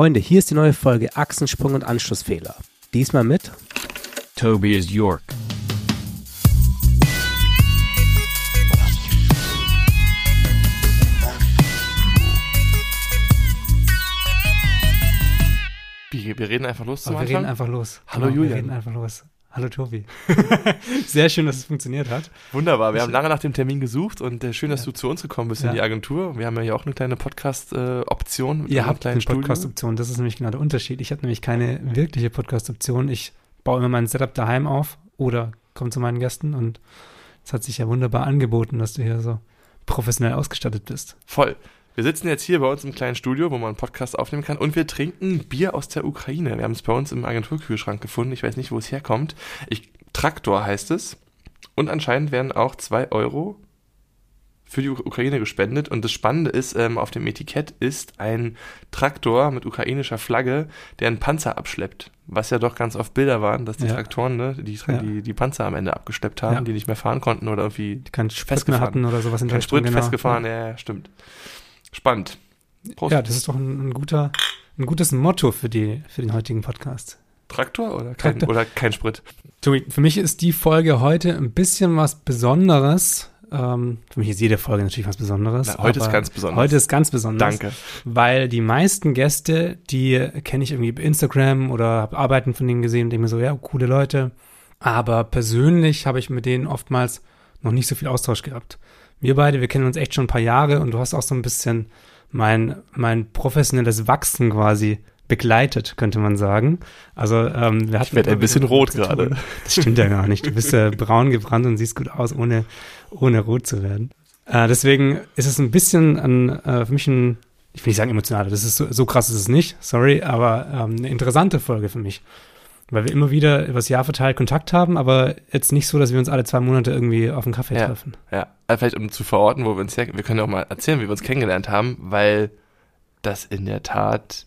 Freunde, hier ist die neue Folge Achsensprung und Anschlussfehler. Diesmal mit Tobias York. Wir, reden einfach los zum Oh, wir Anfang. reden einfach los. Hallo, Genau, Julian. Wir reden einfach los. Hallo Tobi. Sehr schön, dass es funktioniert hat. Wunderbar. Wir haben lange nach dem Termin gesucht und äh, schön, dass Ja. du zu uns gekommen bist Ja. in die Agentur. Wir haben ja hier auch eine kleine Podcast-Option mit Ihr habt eine. Podcast-Option, das ist nämlich genau der Unterschied. Ich habe nämlich keine wirkliche Podcast-Option. Ich baue immer mein Setup daheim auf oder komme zu meinen Gästen und es hat sich ja wunderbar angeboten, dass du hier so professionell ausgestattet bist. Voll. Wir sitzen jetzt hier bei uns im kleinen Studio, wo man einen Podcast aufnehmen kann und wir trinken Bier aus der Ukraine. Wir haben es bei uns im Agenturkühlschrank gefunden. Ich weiß nicht, wo es herkommt. Ich, Traktor heißt es. Und anscheinend werden auch zwei Euro für die Uk- Ukraine gespendet. Und das Spannende ist, ähm, auf dem Etikett ist ein Traktor mit ukrainischer Flagge, der einen Panzer abschleppt. Was ja doch ganz oft Bilder waren, dass die Ja. Traktoren ne, die, Ja. die, die Panzer am Ende abgeschleppt haben, Ja. die nicht mehr fahren konnten oder irgendwie Die keinen Sprit Festgefahren. hatten oder sowas in der kein Sprit genau. festgefahren. Ja, ja, stimmt. Spannend. Prost. Ja, das ist doch ein, ein guter, ein gutes Motto für die, für den heutigen Podcast. Traktor oder kein, Traktor. oder kein Sprit? Tobi, für mich ist die Folge heute ein bisschen was Besonderes. Ähm, für mich ist jede Folge natürlich was Besonderes. Na, heute ist ganz besonders. Heute ist ganz besonders. Danke. Weil die meisten Gäste, die kenne ich irgendwie bei Instagram oder habe Arbeiten von denen gesehen und denke mir so, ja, coole Leute. Aber persönlich habe ich mit denen oftmals noch nicht so viel Austausch gehabt. Wir beide, wir kennen uns echt schon ein paar Jahre und du hast auch so ein bisschen mein, mein professionelles Wachsen quasi begleitet, könnte man sagen. Also ähm, wir hatten werd ein bisschen rot gerade. Das stimmt ja gar nicht. Du bist ja braun gebrannt und siehst gut aus, ohne, ohne rot zu werden. Äh, deswegen ist es ein bisschen ein, äh, für mich ein, ich will nicht sagen emotionaler, das ist so, so krass ist es nicht, sorry, aber ähm, eine interessante Folge für mich. Weil wir immer wieder übers Jahr verteilt Kontakt haben, aber jetzt nicht so, dass wir uns alle zwei Monate irgendwie auf einen Kaffee Ja. treffen. Ja, also vielleicht um zu verorten, wo wir uns her, wir können ja auch mal erzählen, wie wir uns kennengelernt haben, weil das in der Tat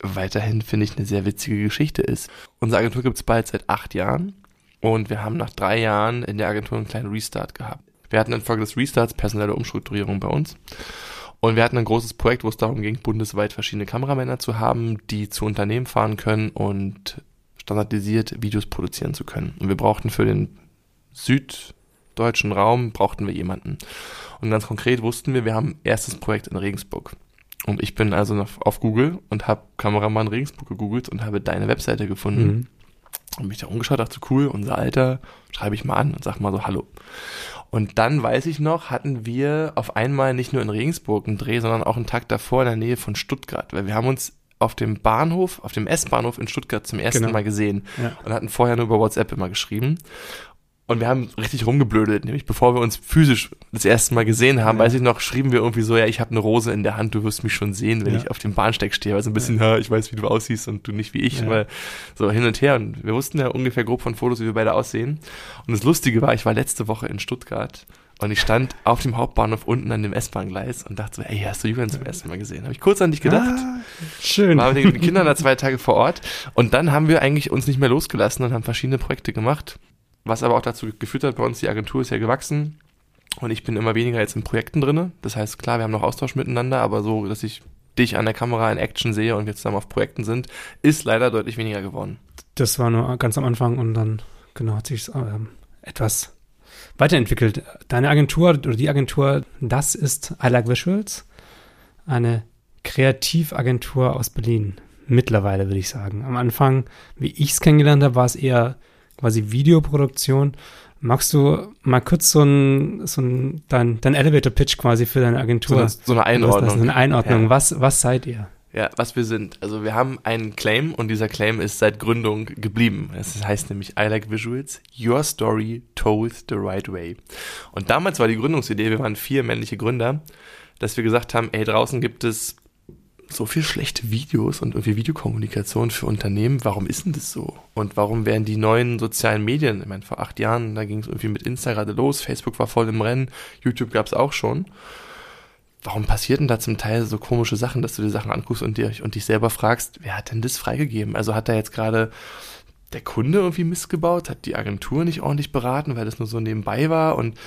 weiterhin, finde ich, eine sehr witzige Geschichte ist. Unsere Agentur gibt es bald seit acht Jahren und wir haben nach drei Jahren in der Agentur einen kleinen Restart gehabt. Wir hatten infolge des Restarts personelle Umstrukturierung bei uns und wir hatten ein großes Projekt, wo es darum ging, bundesweit verschiedene Kameramänner zu haben, die zu Unternehmen fahren können und standardisiert Videos produzieren zu können. Und wir brauchten für den süddeutschen Raum brauchten wir jemanden. Und ganz konkret wussten wir, wir haben erstes Projekt in Regensburg. Und ich bin also noch auf Google und habe Kameramann Regensburg gegoogelt und habe deine Webseite gefunden. Mhm. Und mich da umgeschaut, dachte cool, unser Alter, schreibe ich mal an und sag mal so Hallo. Und dann weiß ich noch, hatten wir auf einmal nicht nur in Regensburg einen Dreh, sondern auch einen Tag davor in der Nähe von Stuttgart, weil wir haben uns auf dem Bahnhof, auf dem S-Bahnhof in Stuttgart zum ersten Genau. Mal gesehen Ja. und hatten vorher nur über WhatsApp immer geschrieben. Und wir haben richtig rumgeblödelt, nämlich bevor wir uns physisch das erste Mal gesehen haben, Ja. weiß ich noch, schrieben wir irgendwie so, ja, ich habe eine Rose in der Hand, du wirst mich schon sehen, wenn Ja. ich auf dem Bahnsteig stehe. Also ein bisschen, ja. ich weiß, wie du aussiehst und du nicht wie ich, Ja. weil so hin und her. Und wir wussten ja ungefähr grob von Fotos, wie wir beide aussehen. Und das Lustige war, ich war letzte Woche in Stuttgart und ich stand auf dem Hauptbahnhof unten an dem S-Bahn-Gleis und dachte so, ey, hast du Julian zum ersten Mal gesehen? Habe ich kurz an dich gedacht. Ah, schön. War mit den Kindern da zwei Tage vor Ort. Und dann haben wir eigentlich uns nicht mehr losgelassen und haben verschiedene Projekte gemacht. Was aber auch dazu geführt hat, bei uns die Agentur ist ja gewachsen. Und ich bin immer weniger jetzt in Projekten drinne. Das heißt, klar, wir haben noch Austausch miteinander, aber so, dass ich dich an der Kamera in Action sehe und wir zusammen auf Projekten sind, ist leider deutlich weniger geworden. Das war nur ganz am Anfang und dann, genau, hat sich ähm, etwas weiterentwickelt. Deine Agentur oder die Agentur, das ist I Like Visuals, eine Kreativagentur aus Berlin. Mittlerweile würde ich sagen. Am Anfang, wie ich es kennengelernt habe, war es eher quasi Videoproduktion. Magst du mal kurz so ein, so ein dein, dein Elevator-Pitch quasi für deine So Agentur? eine, so eine Einordnung. So eine Einordnung. Ja. Was, was seid ihr? Ja, was wir sind. Also wir haben einen Claim und dieser Claim ist seit Gründung geblieben. Es heißt nämlich I like visuals, your story told the right way. Und damals war die Gründungsidee, wir waren vier männliche Gründer, dass wir gesagt haben, ey, draußen gibt es so viel schlechte Videos und irgendwie Videokommunikation für Unternehmen. Warum ist denn das so? Und warum werden die neuen sozialen Medien, ich meine, vor acht Jahren, da ging es irgendwie mit Insta gerade los, Facebook war voll im Rennen, YouTube gab es auch schon warum passiert denn da zum Teil so komische Sachen, dass du dir Sachen anguckst und, dir, und dich selber fragst, wer hat denn das freigegeben? Also hat da jetzt gerade der Kunde irgendwie Mist gebaut, hat die Agentur nicht ordentlich beraten, weil das nur so nebenbei war und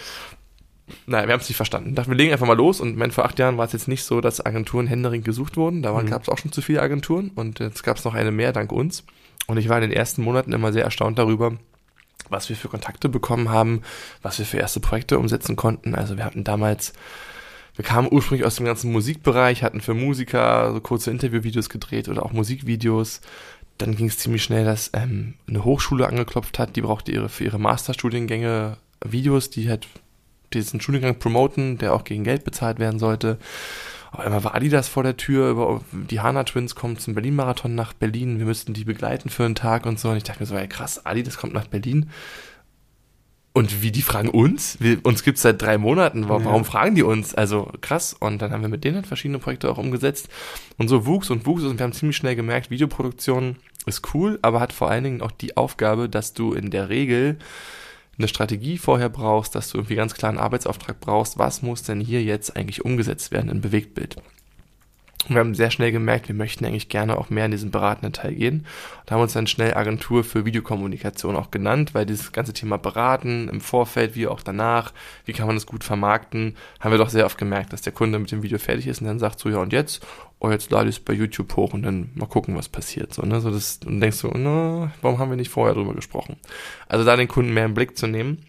naja, wir haben es nicht verstanden. Dachten, wir legen einfach mal los und mein, vor acht Jahren war es jetzt nicht so, dass Agenturen händeringend gesucht wurden. Da Mhm. gab es auch schon zu viele Agenturen und jetzt gab es noch eine mehr dank uns. Und ich war in den ersten Monaten immer sehr erstaunt darüber, was wir für Kontakte bekommen haben, was wir für erste Projekte umsetzen konnten. Also wir hatten damals, wir kamen ursprünglich aus dem ganzen Musikbereich, hatten für Musiker so kurze Interviewvideos gedreht oder auch Musikvideos. Dann ging es ziemlich schnell, dass ähm, eine Hochschule angeklopft hat, die brauchte ihre für ihre Masterstudiengänge Videos, die halt diesen Studiengang promoten, der auch gegen Geld bezahlt werden sollte. Auf einmal war Adidas vor der Tür, die Hana Twins kommen zum Berlin-Marathon nach Berlin, wir müssten die begleiten für einen Tag und so. Und ich dachte mir so, ey krass, Adidas kommt nach Berlin. Und wie, die fragen uns? Wir, uns gibt's seit drei Monaten, warum, Ja. warum fragen die uns? Also krass. Und dann haben wir mit denen verschiedene Projekte auch umgesetzt. Und so wuchs und wuchs und wir haben ziemlich schnell gemerkt, Videoproduktion ist cool, aber hat vor allen Dingen auch die Aufgabe, dass du in der Regel eine Strategie vorher brauchst, dass du irgendwie ganz klar einen Arbeitsauftrag brauchst, was muss denn hier jetzt eigentlich umgesetzt werden in Bewegtbild. Und wir haben sehr schnell gemerkt, wir möchten eigentlich gerne auch mehr in diesen beratenden Teil gehen. Da haben wir uns dann schnell Agentur für Videokommunikation auch genannt, weil dieses ganze Thema Beraten im Vorfeld wie auch danach, wie kann man das gut vermarkten, haben wir doch sehr oft gemerkt, dass der Kunde mit dem Video fertig ist und dann sagt so, ja und jetzt? Oh, jetzt lade ich es bei YouTube hoch und dann mal gucken, was passiert. So, ne? so das, und denkst du, na, warum haben wir nicht vorher drüber gesprochen? Also da den Kunden mehr im Blick zu nehmen.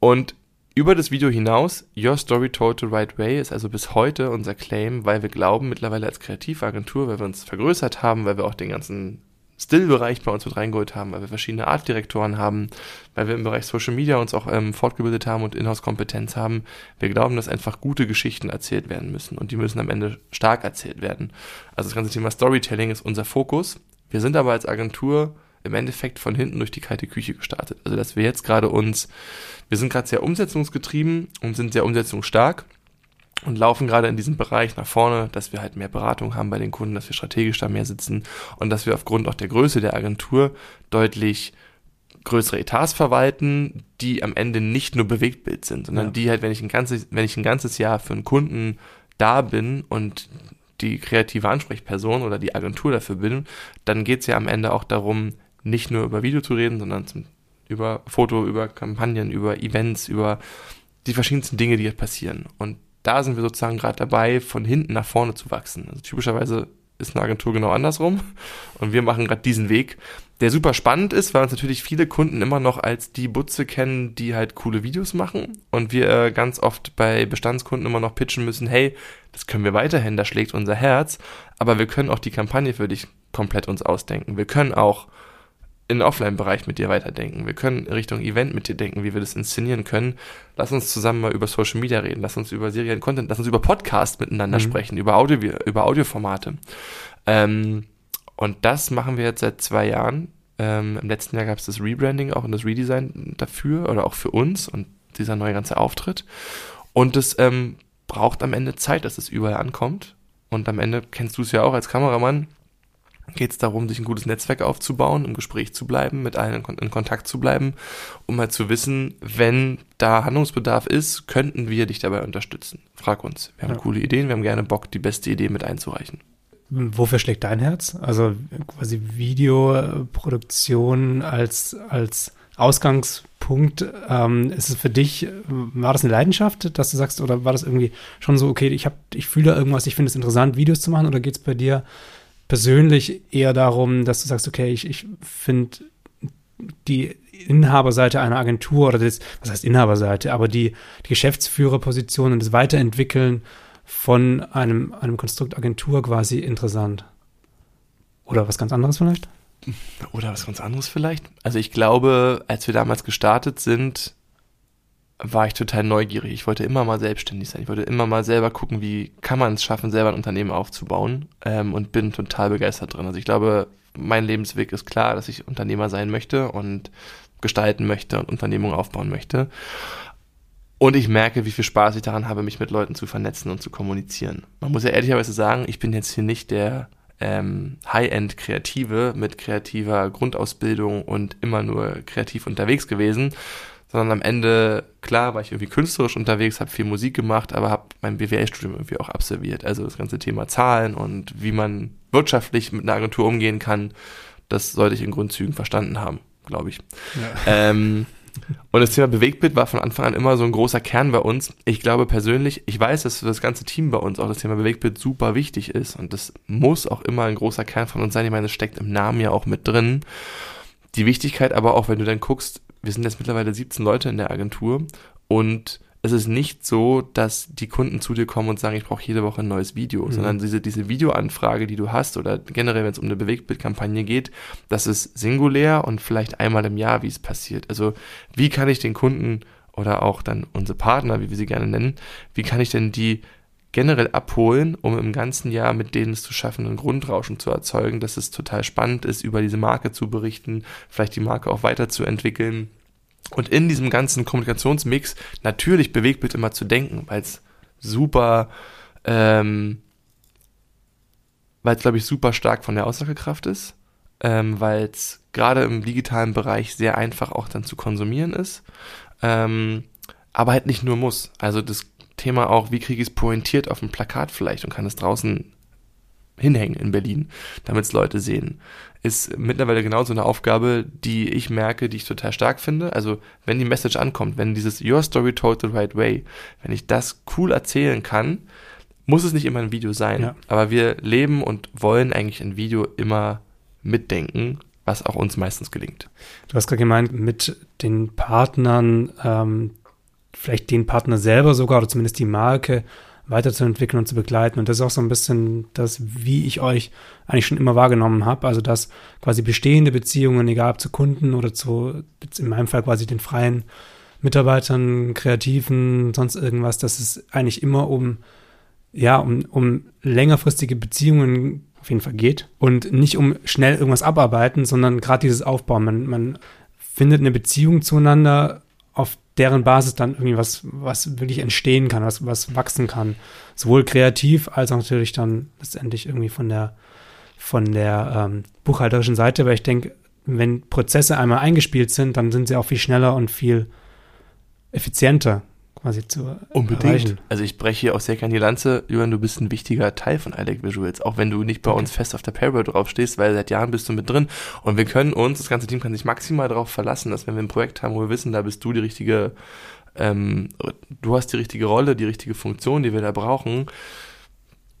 Und über das Video hinaus, Your Story Told the Right Way ist also bis heute unser Claim, weil wir glauben mittlerweile als Kreativagentur, weil wir uns vergrößert haben, weil wir auch den ganzen Still-Bereich bei uns mit reingeholt haben, weil wir verschiedene Artdirektoren haben, weil wir im Bereich Social Media uns auch ähm, fortgebildet haben und Inhouse-Kompetenz haben. Wir glauben, dass einfach gute Geschichten erzählt werden müssen und die müssen am Ende stark erzählt werden. Also das ganze Thema Storytelling ist unser Fokus. Wir sind aber als Agentur im Endeffekt von hinten durch die kalte Küche gestartet. Also dass wir jetzt gerade uns, wir sind gerade sehr umsetzungsgetrieben und sind sehr umsetzungsstark und laufen gerade in diesem Bereich nach vorne, dass wir halt mehr Beratung haben bei den Kunden, dass wir strategisch da mehr sitzen und dass wir aufgrund auch der Größe der Agentur deutlich größere Etats verwalten, die am Ende nicht nur Bewegtbild sind, sondern Ja. die halt, wenn ich ein ganzes, wenn ich ein ganzes Jahr für einen Kunden da bin und die kreative Ansprechperson oder die Agentur dafür bin, dann geht's ja am Ende auch darum, nicht nur über Video zu reden, sondern zum, über Foto, über Kampagnen, über Events, über die verschiedensten Dinge, die hier passieren. Und da sind wir sozusagen gerade dabei, von hinten nach vorne zu wachsen. Also typischerweise ist eine Agentur genau andersrum und wir machen gerade diesen Weg, der super spannend ist, weil uns natürlich viele Kunden immer noch als die Butze kennen, die halt coole Videos machen und wir äh, ganz oft bei Bestandskunden immer noch pitchen müssen, hey, das können wir weiterhin, da schlägt unser Herz, aber wir können auch die Kampagne für dich komplett uns ausdenken. Wir können auch in den Offline-Bereich mit dir weiterdenken. Wir können Richtung Event mit dir denken, wie wir das inszenieren können. Lass uns zusammen mal über Social Media reden. Lass uns über Serien Content, lass uns über Podcast miteinander Mhm. sprechen, über Audio, über Audioformate. Ähm, und das machen wir jetzt seit zwei Jahren. Ähm, Im letzten Jahr gab es das Rebranding auch und das Redesign dafür oder auch für uns und dieser neue ganze Auftritt. Und es ähm, braucht am Ende Zeit, dass es überall ankommt. Und am Ende kennst du es ja auch als Kameramann geht es darum, sich ein gutes Netzwerk aufzubauen, im Gespräch zu bleiben, mit allen in, Kon in Kontakt zu bleiben, um halt zu wissen, wenn da Handlungsbedarf ist, könnten wir dich dabei unterstützen. Frag uns. Wir haben Ja. coole Ideen, wir haben gerne Bock, die beste Idee mit einzureichen. Wofür schlägt dein Herz? Also quasi Videoproduktion als, als Ausgangspunkt. Ähm, ist es für dich, war das eine Leidenschaft, dass du sagst, oder war das irgendwie schon so, okay, ich, hab, ich fühle da irgendwas, ich finde es interessant, Videos zu machen, oder geht es bei dir persönlich eher darum, dass du sagst, okay, ich, ich finde die Inhaberseite einer Agentur oder das, was heißt Inhaberseite, aber die, die Geschäftsführerposition und das Weiterentwickeln von einem, einem Konstrukt Agentur quasi interessant. Oder was ganz anderes vielleicht? Oder was ganz anderes vielleicht? Also ich glaube, als wir damals gestartet sind, war ich total neugierig. Ich wollte immer mal selbstständig sein. Ich wollte immer mal selber gucken, wie kann man es schaffen, selber ein Unternehmen aufzubauen ähm, und bin total begeistert drin. Also ich glaube, mein Lebensweg ist klar, dass ich Unternehmer sein möchte und gestalten möchte und Unternehmungen aufbauen möchte. Und ich merke, wie viel Spaß ich daran habe, mich mit Leuten zu vernetzen und zu kommunizieren. Man muss ja ehrlicherweise sagen, ich bin jetzt hier nicht der ähm, High-End-Kreative mit kreativer Grundausbildung und immer nur kreativ unterwegs gewesen, sondern am Ende, klar, war ich irgendwie künstlerisch unterwegs, habe viel Musik gemacht, aber habe mein BWL-Studium irgendwie auch absolviert. Also das ganze Thema Zahlen und wie man wirtschaftlich mit einer Agentur umgehen kann, das sollte ich in Grundzügen verstanden haben, glaube ich. Ja. Ähm, Und das Thema Bewegtbild war von Anfang an immer so ein großer Kern bei uns. Ich glaube persönlich, ich weiß, dass für das ganze Team bei uns auch das Thema Bewegtbild super wichtig ist. Und das muss auch immer ein großer Kern von uns sein. Ich meine, es steckt im Namen ja auch mit drin. Die Wichtigkeit aber auch, wenn du dann guckst, wir sind jetzt mittlerweile 17 Leute in der Agentur und es ist nicht so, dass die Kunden zu dir kommen und sagen, ich brauche jede Woche ein neues Video, mhm. sondern diese, diese Videoanfrage, die du hast oder generell, wenn es um eine Bewegtbildkampagne geht, das ist singulär und vielleicht einmal im Jahr, wie es passiert. Also wie kann ich den Kunden oder auch dann unsere Partner, wie wir sie gerne nennen, wie kann ich denn die generell abholen, um im ganzen Jahr mit denen es zu schaffen, ein Grundrauschen zu erzeugen, dass es total spannend ist, über diese Marke zu berichten, vielleicht die Marke auch weiterzuentwickeln und in diesem ganzen Kommunikationsmix natürlich Bewegtbild immer zu denken, weil es super, ähm, weil es, glaube ich, super stark von der Aussagekraft ist, ähm, weil es gerade im digitalen Bereich sehr einfach auch dann zu konsumieren ist, ähm, aber halt nicht nur muss. Also das Thema auch, wie kriege ich es pointiert auf dem Plakat vielleicht und kann es draußen hinhängen in Berlin, damit es Leute sehen, ist mittlerweile genauso eine Aufgabe, die ich merke, die ich total stark finde. Also wenn die Message ankommt, wenn dieses Your Story Told the Right Way, wenn ich das cool erzählen kann, muss es nicht immer ein Video sein. Ja. Aber wir leben und wollen eigentlich ein Video immer mitdenken, was auch uns meistens gelingt. Du hast gerade gemeint, mit den Partnern, ähm, vielleicht den Partner selber sogar oder zumindest die Marke weiterzuentwickeln und zu begleiten. Und das ist auch so ein bisschen das, wie ich euch eigentlich schon immer wahrgenommen habe. Also, dass quasi bestehende Beziehungen, egal ob zu Kunden oder zu, in meinem Fall quasi den freien Mitarbeitern, Kreativen, sonst irgendwas, dass es eigentlich immer um, ja, um, um längerfristige Beziehungen auf jeden Fall geht und nicht um schnell irgendwas abarbeiten, sondern gerade dieses Aufbauen. Man, man findet eine Beziehung zueinander, auf deren Basis dann irgendwie was, was wirklich entstehen kann, was, was wachsen kann. Sowohl kreativ als auch natürlich dann letztendlich irgendwie von der, von der ähm, buchhalterischen Seite, weil ich denke, wenn Prozesse einmal eingespielt sind, dann sind sie auch viel schneller und viel effizienter quasi zu Unbedingt. Erreichen. Also ich breche hier auch sehr gerne die Lanze, Jürgen, du bist ein wichtiger Teil von ILEC Visuals, auch wenn du nicht bei okay. uns fest auf der Payroll draufstehst, weil seit Jahren bist du mit drin und wir können uns, das ganze Team kann sich maximal darauf verlassen, dass wenn wir ein Projekt haben, wo wir wissen, da bist du die richtige, ähm, du hast die richtige Rolle, die richtige Funktion, die wir da brauchen,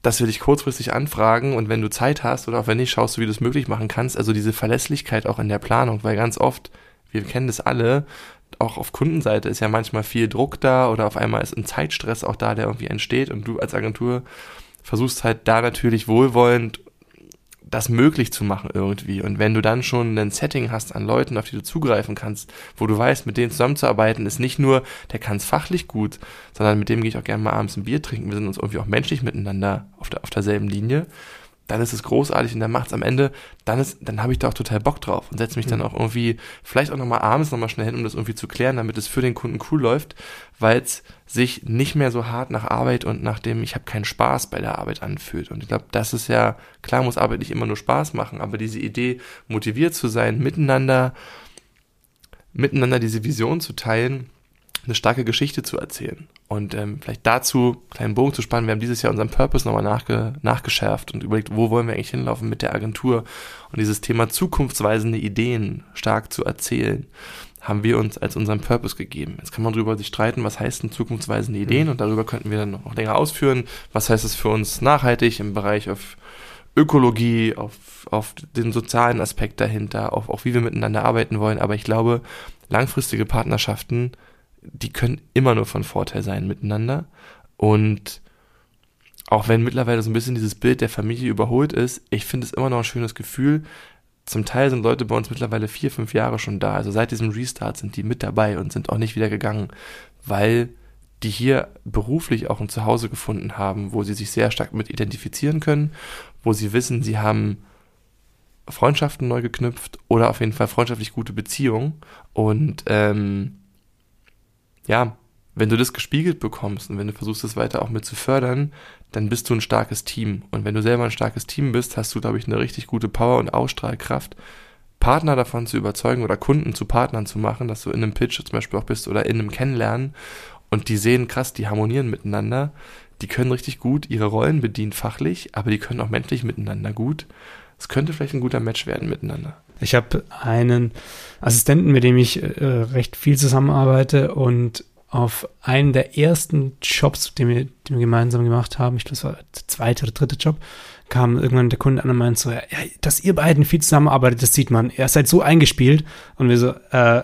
dass wir dich kurzfristig anfragen und wenn du Zeit hast oder auch wenn nicht, schaust du, wie du es möglich machen kannst. Also diese Verlässlichkeit auch in der Planung, weil ganz oft, wir kennen das alle, auch auf Kundenseite ist ja manchmal viel Druck da oder auf einmal ist ein Zeitstress auch da, der irgendwie entsteht und du als Agentur versuchst halt da natürlich wohlwollend das möglich zu machen irgendwie. Und wenn du dann schon ein Setting hast an Leuten, auf die du zugreifen kannst, wo du weißt, mit denen zusammenzuarbeiten, ist nicht nur, der kann es fachlich gut, sondern mit dem gehe ich auch gerne mal abends ein Bier trinken. Wir sind uns irgendwie auch menschlich miteinander auf, der, auf derselben Linie dann ist es großartig und dann macht es am Ende, dann ist, dann habe ich da auch total Bock drauf und setze mich dann mhm. auch irgendwie, vielleicht auch nochmal abends nochmal schnell hin, um das irgendwie zu klären, damit es für den Kunden cool läuft, weil es sich nicht mehr so hart nach Arbeit und nach dem, ich habe keinen Spaß bei der Arbeit anfühlt. Und ich glaube, das ist ja, klar muss Arbeit nicht immer nur Spaß machen, aber diese Idee, motiviert zu sein, miteinander, miteinander diese Vision zu teilen, eine starke Geschichte zu erzählen. Und ähm, vielleicht dazu kleinen Bogen zu spannen, wir haben dieses Jahr unseren Purpose nochmal nachge nachgeschärft und überlegt, wo wollen wir eigentlich hinlaufen mit der Agentur und dieses Thema zukunftsweisende Ideen stark zu erzählen, haben wir uns als unseren Purpose gegeben. Jetzt kann man darüber sich streiten, was heißt denn zukunftsweisende Ideen mhm. und darüber könnten wir dann noch länger ausführen, was heißt es für uns nachhaltig im Bereich auf Ökologie, auf, auf den sozialen Aspekt dahinter, auf auch wie wir miteinander arbeiten wollen, aber ich glaube, langfristige Partnerschaften die können immer nur von Vorteil sein miteinander. Und auch wenn mittlerweile so ein bisschen dieses Bild der Familie überholt ist, ich finde es immer noch ein schönes Gefühl. Zum Teil sind Leute bei uns mittlerweile vier, fünf Jahre schon da. Also seit diesem Restart sind die mit dabei und sind auch nicht wieder gegangen, weil die hier beruflich auch ein Zuhause gefunden haben, wo sie sich sehr stark mit identifizieren können, wo sie wissen, sie haben Freundschaften neu geknüpft oder auf jeden Fall freundschaftlich gute Beziehungen und ähm, ja, wenn du das gespiegelt bekommst und wenn du versuchst, das weiter auch mit zu fördern, dann bist du ein starkes Team. Und wenn du selber ein starkes Team bist, hast du, glaube ich, eine richtig gute Power und Ausstrahlkraft, Partner davon zu überzeugen oder Kunden zu Partnern zu machen, dass du in einem Pitch zum Beispiel auch bist oder in einem Kennenlernen und die sehen krass, die harmonieren miteinander, die können richtig gut ihre Rollen bedienen fachlich, aber die können auch menschlich miteinander gut es könnte vielleicht ein guter Match werden miteinander. Ich habe einen Assistenten, mit dem ich äh, recht viel zusammenarbeite und auf einen der ersten Jobs, den wir, den wir gemeinsam gemacht haben, ich glaube, das war der zweite oder dritte Job, kam irgendwann der Kunde an und meinte so, ja, dass ihr beiden viel zusammenarbeitet, das sieht man. Ihr seid so eingespielt. Und wir so, äh,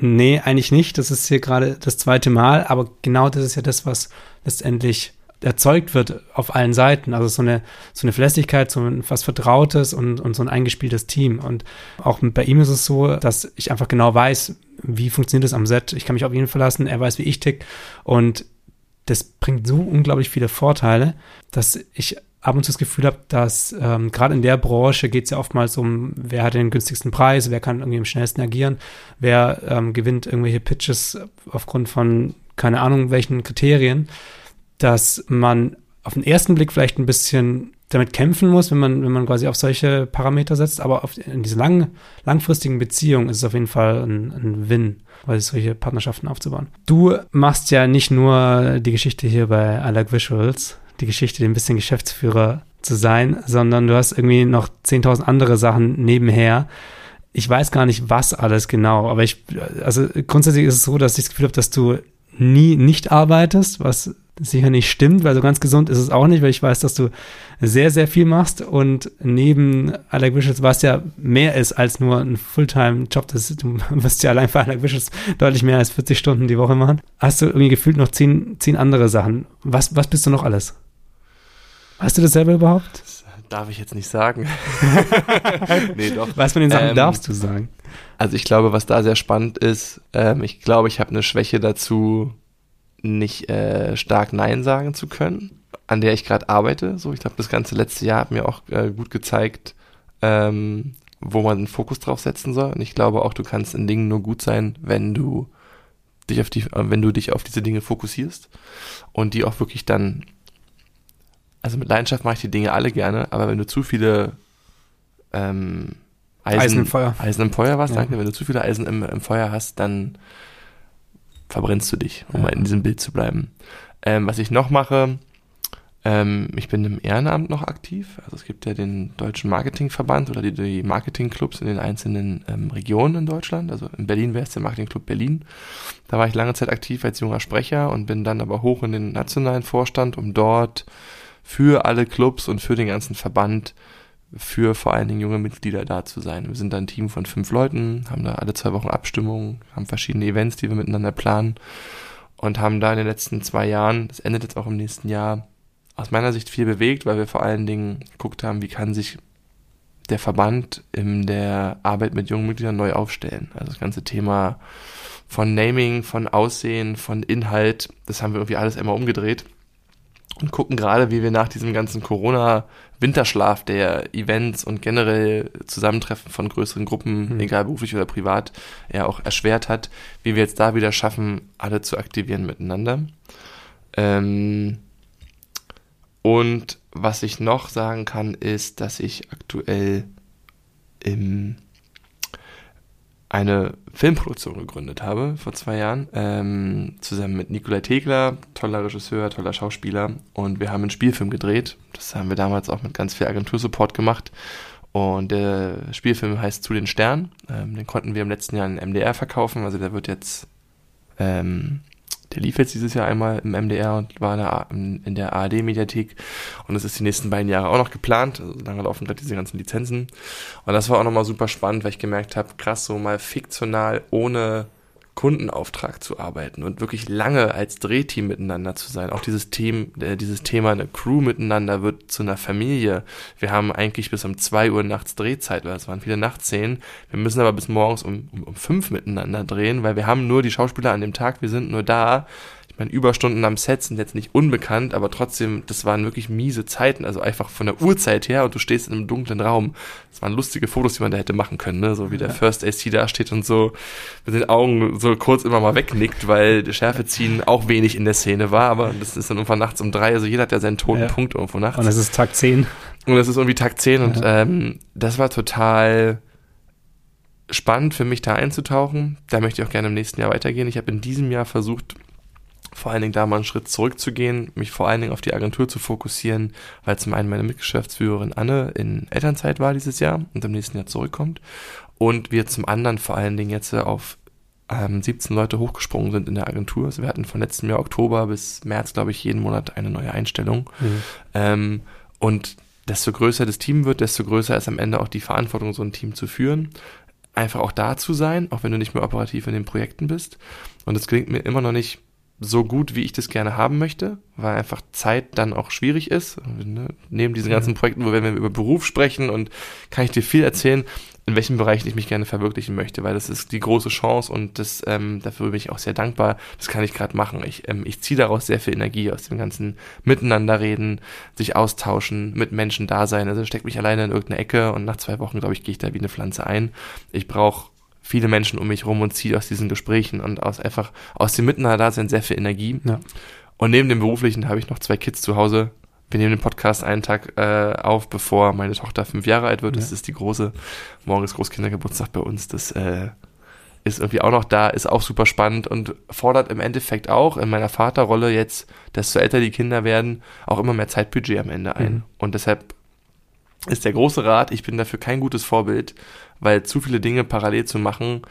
nee, eigentlich nicht. Das ist hier gerade das zweite Mal. Aber genau das ist ja das, was letztendlich erzeugt wird auf allen Seiten. Also so eine, so eine Verlässlichkeit, so ein was Vertrautes und, und so ein eingespieltes Team. Und auch bei ihm ist es so, dass ich einfach genau weiß, wie funktioniert das am Set. Ich kann mich auf ihn verlassen, er weiß, wie ich tick. Und das bringt so unglaublich viele Vorteile, dass ich ab und zu das Gefühl habe, dass ähm, gerade in der Branche geht es ja oftmals um, wer hat den günstigsten Preis, wer kann irgendwie am schnellsten agieren, wer ähm, gewinnt irgendwelche Pitches aufgrund von keine Ahnung welchen Kriterien, dass man auf den ersten Blick vielleicht ein bisschen damit kämpfen muss, wenn man, wenn man quasi auf solche Parameter setzt, aber auf, in diese lang, langfristigen Beziehungen ist es auf jeden Fall ein, ein Win, weil solche Partnerschaften aufzubauen. Du machst ja nicht nur die Geschichte hier bei I Like Visuals, die Geschichte, ein bisschen Geschäftsführer zu sein, sondern du hast irgendwie noch 10.000 andere Sachen nebenher. Ich weiß gar nicht, was alles genau, aber ich, also grundsätzlich ist es so, dass ich das Gefühl habe, dass du nie nicht arbeitest, was sicher nicht stimmt, weil so ganz gesund ist es auch nicht, weil ich weiß, dass du sehr, sehr viel machst und neben Alec Visuals, was ja mehr ist als nur ein Fulltime-Job, du wirst ja allein für Alec Visuals deutlich mehr als 40 Stunden die Woche machen, hast du irgendwie gefühlt noch zehn, zehn andere Sachen. Was, was bist du noch alles? Weißt du das selber überhaupt? Das darf ich jetzt nicht sagen. nee, doch. Was von den Sachen ähm, darfst du sagen? Also ich glaube, was da sehr spannend ist, ähm, ich glaube, ich habe eine Schwäche dazu, nicht äh, stark Nein sagen zu können, an der ich gerade arbeite. So, ich glaube, das ganze letzte Jahr hat mir auch äh, gut gezeigt, ähm, wo man den Fokus drauf setzen soll. Und ich glaube auch, du kannst in Dingen nur gut sein, wenn du dich auf die, äh, wenn du dich auf diese Dinge fokussierst und die auch wirklich dann, also mit Leidenschaft mache ich die Dinge alle gerne, aber wenn du zu viele ähm, Eisen, Eisen im Feuer, Eisen im Feuer was, ja. danke, wenn du zu viele Eisen im, im Feuer hast, dann verbrennst du dich, um ja. mal in diesem Bild zu bleiben. Ähm, was ich noch mache, ähm, ich bin im Ehrenamt noch aktiv. Also es gibt ja den Deutschen Marketingverband oder die, die Marketingclubs in den einzelnen ähm, Regionen in Deutschland. Also in Berlin wäre es der Marketingclub Berlin. Da war ich lange Zeit aktiv als junger Sprecher und bin dann aber hoch in den nationalen Vorstand, um dort für alle Clubs und für den ganzen Verband für vor allen Dingen junge Mitglieder da zu sein. Wir sind da ein Team von fünf Leuten, haben da alle zwei Wochen Abstimmungen, haben verschiedene Events, die wir miteinander planen und haben da in den letzten zwei Jahren, das endet jetzt auch im nächsten Jahr, aus meiner Sicht viel bewegt, weil wir vor allen Dingen geguckt haben, wie kann sich der Verband in der Arbeit mit jungen Mitgliedern neu aufstellen. Also das ganze Thema von Naming, von Aussehen, von Inhalt, das haben wir irgendwie alles einmal umgedreht und gucken gerade, wie wir nach diesem ganzen Corona-Winterschlaf der Events und generell Zusammentreffen von größeren Gruppen, mhm. egal beruflich oder privat, ja auch erschwert hat, wie wir jetzt da wieder schaffen, alle zu aktivieren miteinander. Ähm und was ich noch sagen kann, ist, dass ich aktuell im eine Filmproduktion gegründet habe vor zwei Jahren, ähm, zusammen mit Nikolai Tegler, toller Regisseur, toller Schauspieler. Und wir haben einen Spielfilm gedreht. Das haben wir damals auch mit ganz viel Agentursupport gemacht. Und der Spielfilm heißt Zu den Sternen. Ähm, den konnten wir im letzten Jahr in MDR verkaufen. Also der wird jetzt ähm, der lief jetzt dieses Jahr einmal im MDR und war in der ARD-Mediathek. Und das ist die nächsten beiden Jahre auch noch geplant. Also lange laufen gerade diese ganzen Lizenzen. Und das war auch nochmal super spannend, weil ich gemerkt habe, krass, so mal fiktional ohne Kundenauftrag zu arbeiten und wirklich lange als Drehteam miteinander zu sein. Auch dieses Team, äh, dieses Thema eine Crew miteinander wird zu einer Familie. Wir haben eigentlich bis um zwei Uhr nachts Drehzeit, weil es waren viele Nachtszenen. Wir müssen aber bis morgens um, um, um fünf miteinander drehen, weil wir haben nur die Schauspieler an dem Tag, wir sind nur da meine, Überstunden am Set sind jetzt nicht unbekannt, aber trotzdem, das waren wirklich miese Zeiten, also einfach von der Uhrzeit her und du stehst in einem dunklen Raum. Das waren lustige Fotos, die man da hätte machen können, ne? so wie der First AC da steht und so mit den Augen so kurz immer mal wegnickt, weil der Schärfe ziehen auch wenig in der Szene war, aber das ist dann irgendwann nachts um drei, also jeder hat ja seinen toten ja. Punkt irgendwo nachts. Und es ist Tag 10. Und es ist irgendwie Tag 10 ja. und ähm, das war total spannend für mich da einzutauchen. Da möchte ich auch gerne im nächsten Jahr weitergehen. Ich habe in diesem Jahr versucht, vor allen Dingen da mal einen Schritt zurückzugehen, mich vor allen Dingen auf die Agentur zu fokussieren, weil zum einen meine Mitgeschäftsführerin Anne in Elternzeit war dieses Jahr und im nächsten Jahr zurückkommt und wir zum anderen vor allen Dingen jetzt auf ähm, 17 Leute hochgesprungen sind in der Agentur. Also wir hatten von letztem Jahr Oktober bis März, glaube ich, jeden Monat eine neue Einstellung. Mhm. Ähm, und desto größer das Team wird, desto größer ist am Ende auch die Verantwortung, so ein Team zu führen. Einfach auch da zu sein, auch wenn du nicht mehr operativ in den Projekten bist. Und es gelingt mir immer noch nicht so gut, wie ich das gerne haben möchte, weil einfach Zeit dann auch schwierig ist. Ne? Neben diesen ganzen Projekten, wo wir über Beruf sprechen und kann ich dir viel erzählen, in welchen Bereichen ich mich gerne verwirklichen möchte, weil das ist die große Chance und das ähm, dafür bin ich auch sehr dankbar. Das kann ich gerade machen. Ich, ähm, ich ziehe daraus sehr viel Energie aus dem ganzen Miteinanderreden, sich austauschen, mit Menschen da sein. Also steckt mich alleine in irgendeine Ecke und nach zwei Wochen, glaube ich, gehe ich da wie eine Pflanze ein. Ich brauche viele Menschen um mich rum und ziehe aus diesen Gesprächen und aus einfach aus dem Miteinander-Dasein sehr viel Energie. Ja. Und neben dem beruflichen habe ich noch zwei Kids zu Hause. Wir nehmen den Podcast einen Tag äh, auf, bevor meine Tochter fünf Jahre alt wird. Das Ja. ist die große. Morgen ist Großkindergeburtstag bei uns. Das äh, ist irgendwie auch noch da, ist auch super spannend und fordert im Endeffekt auch in meiner Vaterrolle jetzt, desto älter die Kinder werden, auch immer mehr Zeitbudget am Ende ein. Mhm. Und deshalb ist der große Rat, ich bin dafür kein gutes Vorbild, weil zu viele Dinge parallel zu machen,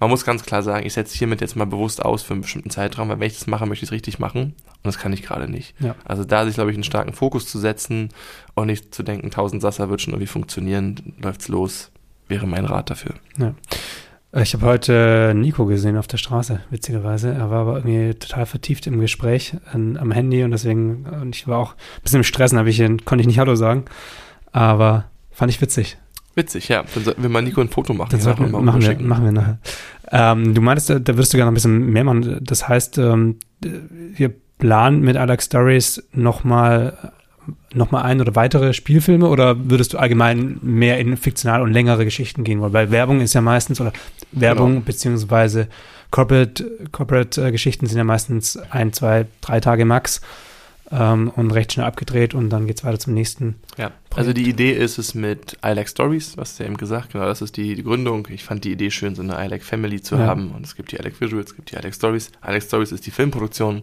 man muss ganz klar sagen, ich setze hiermit jetzt mal bewusst aus für einen bestimmten Zeitraum, weil wenn ich das mache, möchte ich es richtig machen und das kann ich gerade nicht. Ja. Also da sich, glaube ich, einen starken Fokus zu setzen und nicht zu denken, 1000 Sasser wird schon irgendwie funktionieren, läuft's los, wäre mein Rat dafür. Äh, Ich habe heute Nico gesehen auf der Straße, witzigerweise. Er war aber irgendwie total vertieft im Gespräch an, am Handy und deswegen, und ich war auch ein bisschen im Stress, habe ich, ihn- konnte ich nicht Hallo sagen. Aber fand ich witzig. Witzig, ja. Dann sollten wir mal Nico ein Foto machen. Ja, sollten, und mal machen, wir, machen wir nachher. Ähm, du meintest, da, da würdest du gerne noch ein bisschen mehr machen. Das heißt, ähm, wir planen mit Alex Stories nochmal noch mal ein oder weitere Spielfilme oder würdest du allgemein mehr in fiktional und längere Geschichten gehen wollen? Weil Werbung ist ja meistens, oder Werbung Genau. beziehungsweise Corporate, Corporate äh, Geschichten sind ja meistens ein, zwei, drei Tage max ähm, und recht schnell abgedreht und dann geht's weiter zum nächsten. Ja, also die Idee ist es mit I Like Stories, was du ja eben gesagt, genau, das ist die, die Gründung. Ich fand die Idee schön, so eine I Like Family zu Ja. haben. Und es gibt die I Like Visuals, es gibt die I Like Stories. I Like Stories ist die Filmproduktion.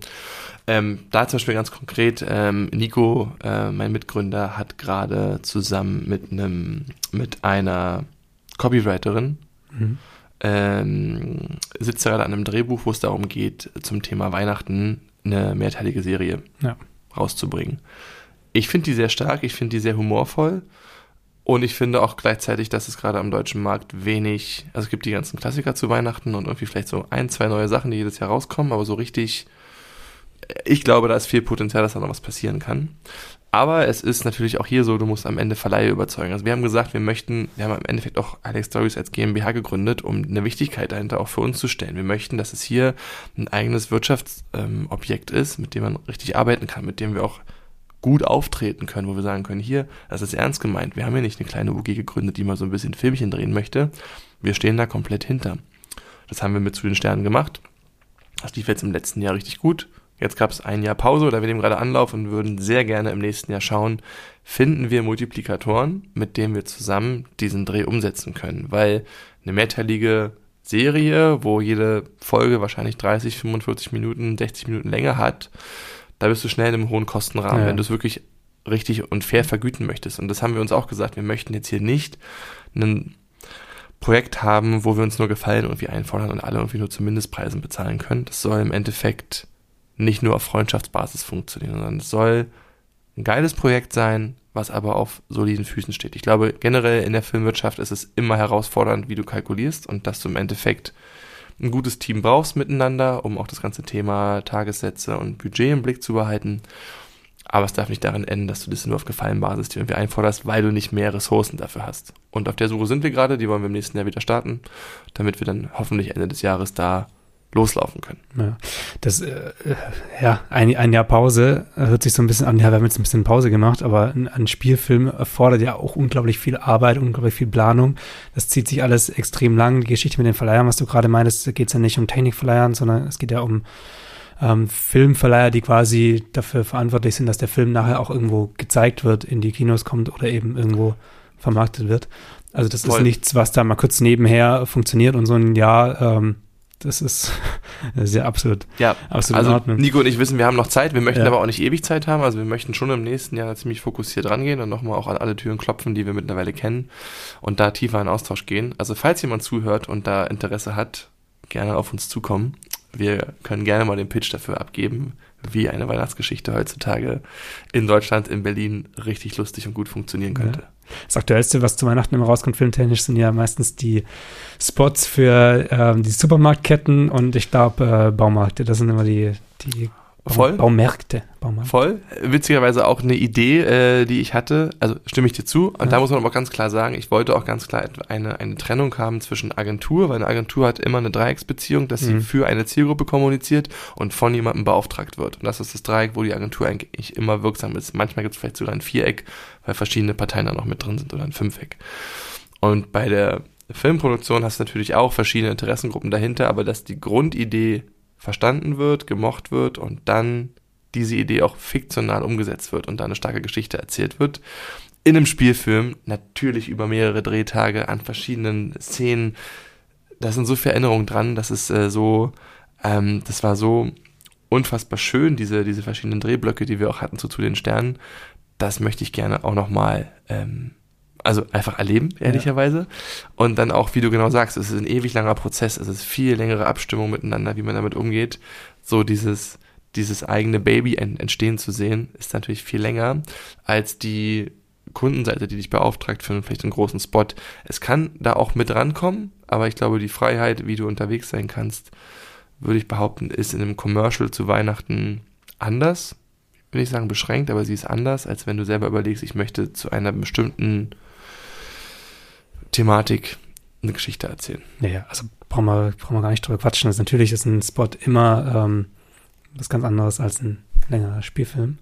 Ähm, da zum Beispiel ganz konkret, ähm, Nico, äh, mein Mitgründer, hat gerade zusammen mit einem, mit einer Copywriterin, Mhm. ähm, sitzt gerade an einem Drehbuch, wo es darum geht, zum Thema Weihnachten eine mehrteilige Serie Ja. Rauszubringen. Ich finde die sehr stark, ich finde die sehr humorvoll und ich finde auch gleichzeitig, dass es gerade am deutschen Markt wenig, also es gibt die ganzen Klassiker zu Weihnachten und irgendwie vielleicht so ein, zwei neue Sachen, die jedes Jahr rauskommen, aber so richtig, ich glaube, da ist viel Potenzial, dass da noch was passieren kann. Aber es ist natürlich auch hier so, du musst am Ende Verleihe überzeugen. Also wir haben gesagt, wir möchten, wir haben im Endeffekt auch Alex Stories als GmbH gegründet, um eine Wichtigkeit dahinter auch für uns zu stellen. Wir möchten, dass es hier ein eigenes Wirtschaftsobjekt ähm, ist, mit dem man richtig arbeiten kann, mit dem wir auch gut auftreten können, wo wir sagen können, hier, das ist ernst gemeint. Wir haben hier nicht eine kleine UG gegründet, die mal so ein bisschen Filmchen drehen möchte. Wir stehen da komplett hinter. Das haben wir mit zu den Sternen gemacht. Das lief jetzt im letzten Jahr richtig gut. Jetzt gab es ein Jahr Pause oder wir nehmen gerade Anlauf und würden sehr gerne im nächsten Jahr schauen, finden wir Multiplikatoren, mit denen wir zusammen diesen Dreh umsetzen können. Weil eine mehrteilige Serie, wo jede Folge wahrscheinlich 30, 45 Minuten, 60 Minuten Länge hat, da bist du schnell in einem hohen Kostenrahmen, Ja. wenn du es wirklich richtig und fair vergüten möchtest. Und das haben wir uns auch gesagt. Wir möchten jetzt hier nicht ein Projekt haben, wo wir uns nur Gefallen irgendwie einfordern und alle irgendwie nur zu Mindestpreisen bezahlen können. Das soll im Endeffekt nicht nur auf Freundschaftsbasis funktionieren, sondern es soll ein geiles Projekt sein, was aber auf soliden Füßen steht. Ich glaube, generell in der Filmwirtschaft ist es immer herausfordernd, wie du kalkulierst und dass du im Endeffekt ein gutes Team brauchst miteinander, um auch das ganze Thema Tagessätze und Budget im Blick zu behalten. Aber es darf nicht darin enden, dass du das nur auf Gefallenbasis irgendwie einforderst, weil du nicht mehr Ressourcen dafür hast. Und auf der Suche sind wir gerade, die wollen wir im nächsten Jahr wieder starten, damit wir dann hoffentlich Ende des Jahres da loslaufen können. Ja, das, äh, äh, ja, ein, ein Jahr Pause äh, hört sich so ein bisschen an, ja, wir haben jetzt ein bisschen Pause gemacht, aber ein, ein Spielfilm erfordert ja auch unglaublich viel Arbeit, unglaublich viel Planung. Das zieht sich alles extrem lang. Die Geschichte mit den Verleihern, was du gerade meinst, geht es ja nicht um Technikverleihern, sondern es geht ja um ähm, Filmverleiher, die quasi dafür verantwortlich sind, dass der Film nachher auch irgendwo gezeigt wird, in die Kinos kommt oder eben irgendwo vermarktet wird. Also das Voll. ist nichts, was da mal kurz nebenher funktioniert und so ein Jahr ähm, das ist sehr absolut, Ja, absolut also Ordnung. Nico und ich wissen, wir haben noch Zeit. Wir möchten Ja. aber auch nicht ewig Zeit haben. Also wir möchten schon im nächsten Jahr ziemlich fokussiert rangehen und nochmal auch an alle Türen klopfen, die wir mittlerweile kennen und da tiefer in Austausch gehen. Also falls jemand zuhört und da Interesse hat, gerne auf uns zukommen. Wir können gerne mal den Pitch dafür abgeben, wie eine Weihnachtsgeschichte heutzutage in Deutschland, in Berlin richtig lustig und gut funktionieren könnte. Das Aktuellste, was zu Weihnachten immer rauskommt, filmtechnisch, sind ja meistens die Spots für ähm, die Supermarktketten und ich glaube äh, Baumärkte. Das sind immer die, die Voll? Baumärkte. Baumärkte. Voll. Witzigerweise auch eine Idee, äh, die ich hatte. Also stimme ich dir zu. Und Ja. da muss man aber auch ganz klar sagen, ich wollte auch ganz klar eine, eine Trennung haben zwischen Agentur, weil eine Agentur hat immer eine Dreiecksbeziehung, dass sie Mhm. für eine Zielgruppe kommuniziert und von jemandem beauftragt wird. Und das ist das Dreieck, wo die Agentur eigentlich immer wirksam ist. Manchmal gibt es vielleicht sogar ein Viereck, weil verschiedene Parteien da noch mit drin sind oder ein Fünfeck. Und bei der Filmproduktion hast du natürlich auch verschiedene Interessengruppen dahinter, aber dass die Grundidee verstanden wird, gemocht wird und dann diese Idee auch fiktional umgesetzt wird und da eine starke Geschichte erzählt wird. In einem Spielfilm, natürlich über mehrere Drehtage an verschiedenen Szenen. Da sind so viele Erinnerungen dran, das ist äh, so, ähm, das war so unfassbar schön, diese, diese verschiedenen Drehblöcke, die wir auch hatten zu, zu den Sternen. Das möchte ich gerne auch nochmal, ähm, also einfach erleben, ehrlicherweise. Und dann auch, wie du genau sagst, es ist ein ewig langer Prozess, es ist viel längere Abstimmung miteinander, wie man damit umgeht. So dieses, dieses eigene Baby en- entstehen zu sehen, ist natürlich viel länger als die Kundenseite, die dich beauftragt für vielleicht einen großen Spot. Es kann da auch mit rankommen, aber ich glaube, die Freiheit, wie du unterwegs sein kannst, würde ich behaupten, ist in einem Commercial zu Weihnachten anders. Ich will nicht sagen beschränkt, aber sie ist anders, als wenn du selber überlegst, ich möchte zu einer bestimmten Thematik eine Geschichte erzählen. Naja, also brauchen wir, brauchen wir gar nicht drüber quatschen. Das natürlich ist ein Spot immer ähm, was ganz anderes als ein längerer Spielfilm.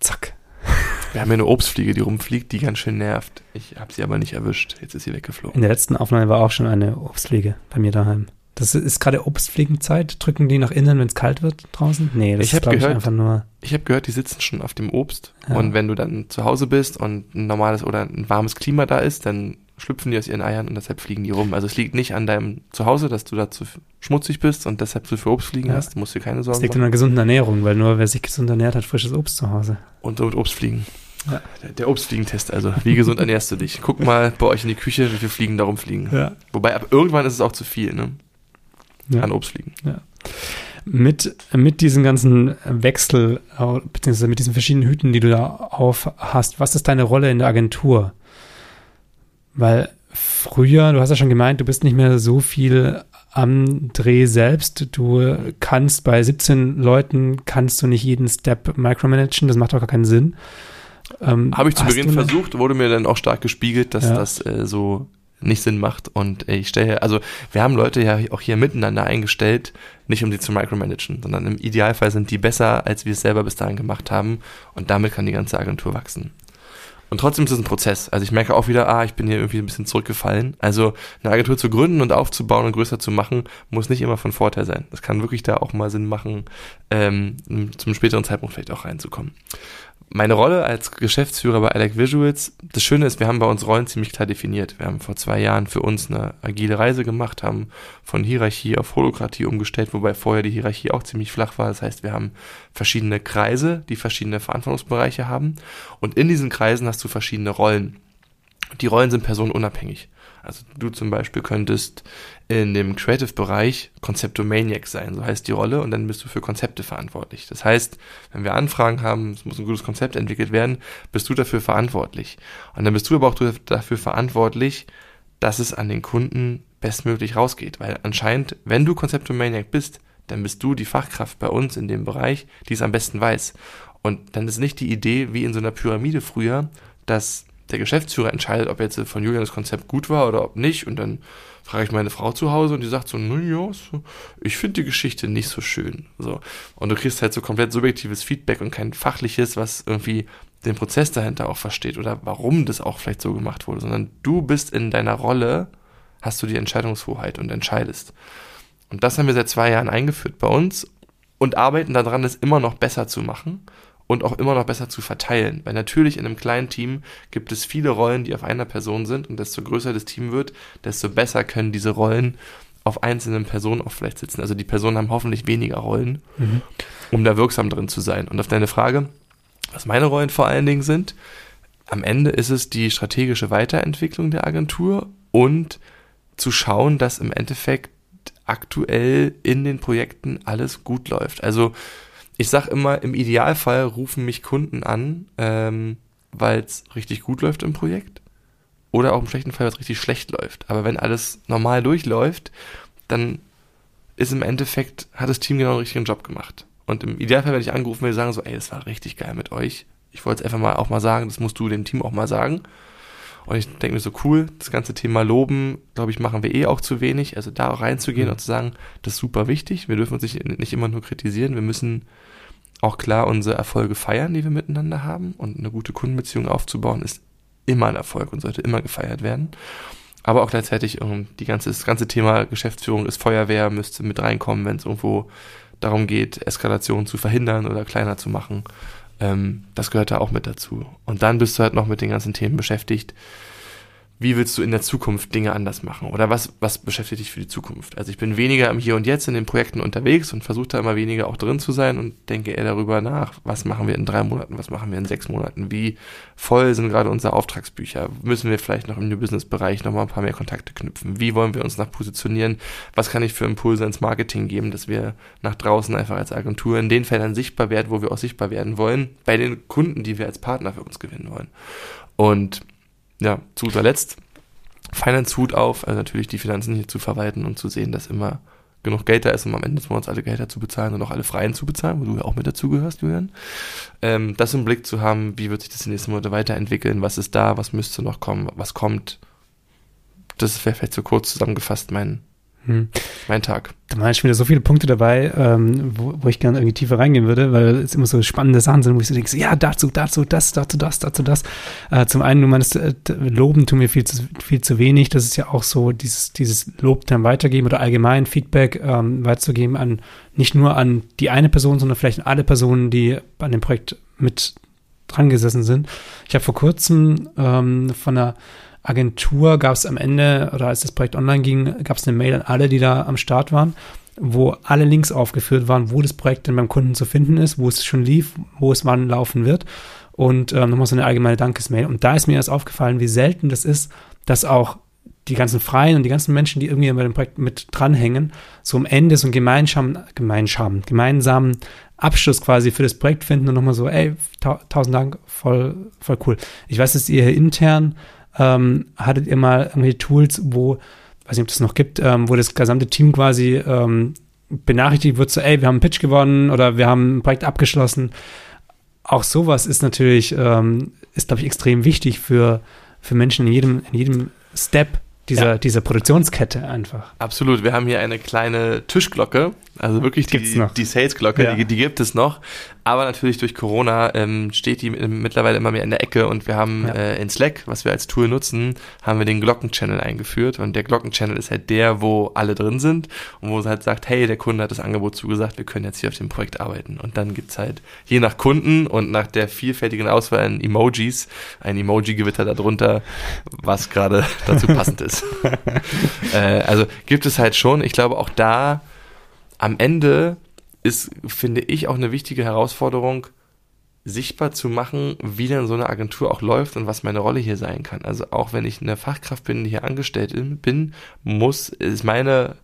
Zack. Wir haben hier eine Obstfliege, die rumfliegt, die ganz schön nervt. Ich habe sie aber nicht erwischt. Jetzt ist sie weggeflogen. In der letzten Aufnahme war auch schon eine Obstfliege bei mir daheim. Das ist gerade Obstfliegenzeit. Drücken die nach innen, wenn es kalt wird draußen? Nee, das Ich ist, glaube ich, gehört- einfach nur. Ich habe gehört, die sitzen schon auf dem Obst. Ja. Und wenn du dann zu Hause bist und ein normales oder ein warmes Klima da ist, dann schlüpfen die aus ihren Eiern und deshalb fliegen die rum. Also es liegt nicht an deinem Zuhause, dass du da zu schmutzig bist und deshalb zu viel Obstfliegen Ja. hast. Du musst dir keine Sorgen liegt in machen. einer gesunden Ernährung, weil nur wer sich gesund ernährt, hat frisches Obst zu Hause. Und, und Obstfliegen. Ja. Der, der Obstfliegentest also. Wie gesund ernährst du dich? Guck mal bei euch in die Küche, wie viele Fliegen da rumfliegen. Ja. Wobei ab irgendwann ist es auch zu viel, ne? Ja. An Obstfliegen. Mit, mit diesem ganzen Wechsel, au- beziehungsweise mit diesen verschiedenen Hüten, die du da auf hast, was ist deine Rolle in der Agentur? Weil früher, du hast ja schon gemeint, du bist nicht mehr so viel am Dreh selbst. Du kannst bei 17 Leuten, kannst du nicht jeden Step micromanagen, das macht auch gar keinen Sinn. Ähm, Habe ich zu Beginn versucht, wurde mir dann auch stark gespiegelt, dass Ja. das äh, so nicht Sinn macht. Und äh, ich stelle, also wir haben Leute ja auch hier miteinander eingestellt, nicht um sie zu micromanagen, sondern im Idealfall sind die besser, als wir es selber bis dahin gemacht haben. Und damit kann die ganze Agentur wachsen. Und trotzdem ist es ein Prozess. Also ich merke auch wieder, ah, ich bin hier irgendwie ein bisschen zurückgefallen. Also eine Agentur zu gründen und aufzubauen und größer zu machen, muss nicht immer von Vorteil sein. Das kann wirklich da auch mal Sinn machen, ähm, zum späteren Zeitpunkt vielleicht auch reinzukommen. Meine Rolle als Geschäftsführer bei Alec Visuals, das Schöne ist, wir haben bei uns Rollen ziemlich klar definiert. Wir haben vor zwei Jahren für uns eine agile Reise gemacht, haben von Hierarchie auf Holokratie umgestellt, wobei vorher die Hierarchie auch ziemlich flach war. Das heißt, wir haben verschiedene Kreise, die verschiedene Verantwortungsbereiche haben. Und in diesen Kreisen hast du verschiedene Rollen. Die Rollen sind personenunabhängig. Also du zum Beispiel könntest in dem Creative-Bereich Konzeptomaniac sein, so heißt die Rolle, und dann bist du für Konzepte verantwortlich. Das heißt, wenn wir Anfragen haben, es muss ein gutes Konzept entwickelt werden, bist du dafür verantwortlich. Und dann bist du aber auch dafür verantwortlich, dass es an den Kunden bestmöglich rausgeht. Weil anscheinend, wenn du Konzeptomaniac bist, dann bist du die Fachkraft bei uns in dem Bereich, die es am besten weiß. Und dann ist nicht die Idee, wie in so einer Pyramide früher, dass der Geschäftsführer entscheidet, ob jetzt von Julian das Konzept gut war oder ob nicht. Und dann frage ich meine Frau zu Hause und die sagt so, na ja, so, ich finde die Geschichte nicht so schön. So. Und du kriegst halt so komplett subjektives Feedback und kein fachliches, was irgendwie den Prozess dahinter auch versteht oder warum das auch vielleicht so gemacht wurde, sondern du bist in deiner Rolle, hast du die Entscheidungshoheit und entscheidest. Und das haben wir seit zwei Jahren eingeführt bei uns und arbeiten daran, es immer noch besser zu machen und auch immer noch besser zu verteilen. Weil natürlich in einem kleinen Team gibt es viele Rollen, die auf einer Person sind und desto größer das Team wird, desto besser können diese Rollen auf einzelnen Personen auch vielleicht sitzen. Also die Personen haben hoffentlich weniger Rollen, Mhm. um da wirksam drin zu sein. Und auf deine Frage, was meine Rollen vor allen Dingen sind, am Ende ist es die strategische Weiterentwicklung der Agentur und zu schauen, dass im Endeffekt aktuell in den Projekten alles gut läuft. Also ich sag immer, im Idealfall rufen mich Kunden an, ähm, weil es richtig gut läuft im Projekt oder auch im schlechten Fall, weil es richtig schlecht läuft. Aber wenn alles normal durchläuft, dann ist im Endeffekt, hat das Team genau den richtigen Job gemacht. Und im Idealfall werde ich angerufen, wir sagen so, ey, das war richtig geil mit euch. Ich wollte es einfach mal auch mal sagen, das musst du dem Team auch mal sagen. Und ich denke mir so, cool, das ganze Thema Loben, glaube ich, machen wir eh auch zu wenig. Also da reinzugehen Mhm. und zu sagen, das ist super wichtig. Wir dürfen uns nicht, nicht immer nur kritisieren. Wir müssen auch klar unsere Erfolge feiern, die wir miteinander haben. Und eine gute Kundenbeziehung aufzubauen, ist immer ein Erfolg und sollte immer gefeiert werden. Aber auch gleichzeitig um, die ganze, das ganze Thema Geschäftsführung ist Feuerwehr, müsste mit reinkommen, wenn es irgendwo darum geht, Eskalation zu verhindern oder kleiner zu machen. Ähm, das gehört da auch mit dazu. Und dann bist du halt noch mit den ganzen Themen beschäftigt. Wie willst du in der Zukunft Dinge anders machen? Oder was, was beschäftigt dich für die Zukunft? Also ich bin weniger im Hier und Jetzt in den Projekten unterwegs und versuche da immer weniger auch drin zu sein und denke eher darüber nach, was machen wir in drei Monaten, was machen wir in sechs Monaten, wie voll sind gerade unsere Auftragsbücher, müssen wir vielleicht noch im New Business Bereich noch mal ein paar mehr Kontakte knüpfen, wie wollen wir uns nach positionieren, was kann ich für Impulse ins Marketing geben, dass wir nach draußen einfach als Agentur in den Feldern sichtbar werden, wo wir auch sichtbar werden wollen, bei den Kunden, die wir als Partner für uns gewinnen wollen. Und ja, zu guter Letzt Finance Hut auf, also natürlich die Finanzen hier zu verwalten und zu sehen, dass immer genug Geld da ist, um am Ende des Monats alle Gelder zu bezahlen und auch alle Freien zu bezahlen, wo du ja auch mit dazugehörst, Julian. Ähm, das im Blick zu haben, wie wird sich das in den nächsten Monaten weiterentwickeln, was ist da, was müsste noch kommen, was kommt. Das wäre vielleicht so kurz zusammengefasst mein, Hm. mein Tag. Da waren schon wieder so viele Punkte dabei, ähm, wo, wo ich gerne irgendwie tiefer reingehen würde, weil es immer so spannende Sachen sind, wo ich so denke, ja, dazu, dazu, das, dazu, das, dazu, das. Äh, zum einen, du meinst, äh, Loben tun mir viel zu, viel zu wenig. Das ist ja auch so, dieses, dieses Lob dann weitergeben oder allgemein Feedback ähm, weiterzugeben an, nicht nur an die eine Person, sondern vielleicht an alle Personen, die an dem Projekt mit dran gesessen sind. Ich habe vor kurzem ähm, von einer Agentur gab es am Ende, oder als das Projekt online ging, gab es eine Mail an alle, die da am Start waren, wo alle Links aufgeführt waren, wo das Projekt denn beim Kunden zu finden ist, wo es schon lief, wo es wann laufen wird. Und ähm, nochmal so eine allgemeine Dankesmail. Und da ist mir erst aufgefallen, wie selten das ist, dass auch die ganzen Freien und die ganzen Menschen, die irgendwie bei dem Projekt mit dranhängen, so am Ende so einen gemeinsam, gemeinsam, gemeinsamen Abschluss quasi für das Projekt finden und nochmal so, ey, ta tausend Dank, voll, voll cool. Ich weiß, dass ihr intern ähm, hattet ihr mal irgendwelche Tools, wo, weiß nicht, ob das noch gibt, ähm, wo das gesamte Team quasi ähm, benachrichtigt wird, so, ey, wir haben einen Pitch gewonnen oder wir haben ein Projekt abgeschlossen. Auch sowas ist natürlich, ähm, ist, glaube ich, extrem wichtig für, für Menschen in jedem, in jedem Step dieser, Ja. dieser Produktionskette einfach. Absolut, wir haben hier eine kleine Tischglocke, also wirklich Gibt's die, noch. die Sales-Glocke, Ja. die, die gibt es noch. Aber natürlich durch Corona ähm, steht die im- mittlerweile immer mehr in der Ecke und wir haben Ja. äh, in Slack, was wir als Tool nutzen, haben wir den Glocken-Channel eingeführt und der Glocken-Channel ist halt der, wo alle drin sind und wo es halt sagt, hey, der Kunde hat das Angebot zugesagt, wir können jetzt hier auf dem Projekt arbeiten. Und dann gibt's halt je nach Kunden und nach der vielfältigen Auswahl an Emojis ein Emoji-Gewitter darunter, was gerade dazu passend ist. äh, also gibt es halt schon. Ich glaube, auch da am Ende ist, finde ich, auch eine wichtige Herausforderung, sichtbar zu machen, wie denn so eine Agentur auch läuft und was meine Rolle hier sein kann. Also auch wenn ich eine Fachkraft bin, die hier angestellt in- bin, muss, ist meine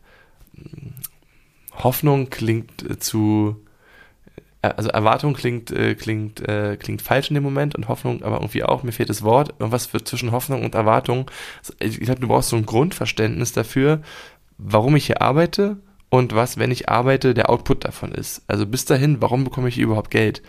mm, Hoffnung klingt äh, zu, äh, also Erwartung klingt, äh, klingt, äh, klingt falsch in dem Moment und Hoffnung aber irgendwie auch, mir fehlt das Wort, irgendwas für zwischen Hoffnung und Erwartung. Ich glaube, du brauchst so ein Grundverständnis dafür, warum ich hier arbeite und was, wenn ich arbeite, der Output davon ist. Also bis dahin, warum bekomme ich hier überhaupt Geld?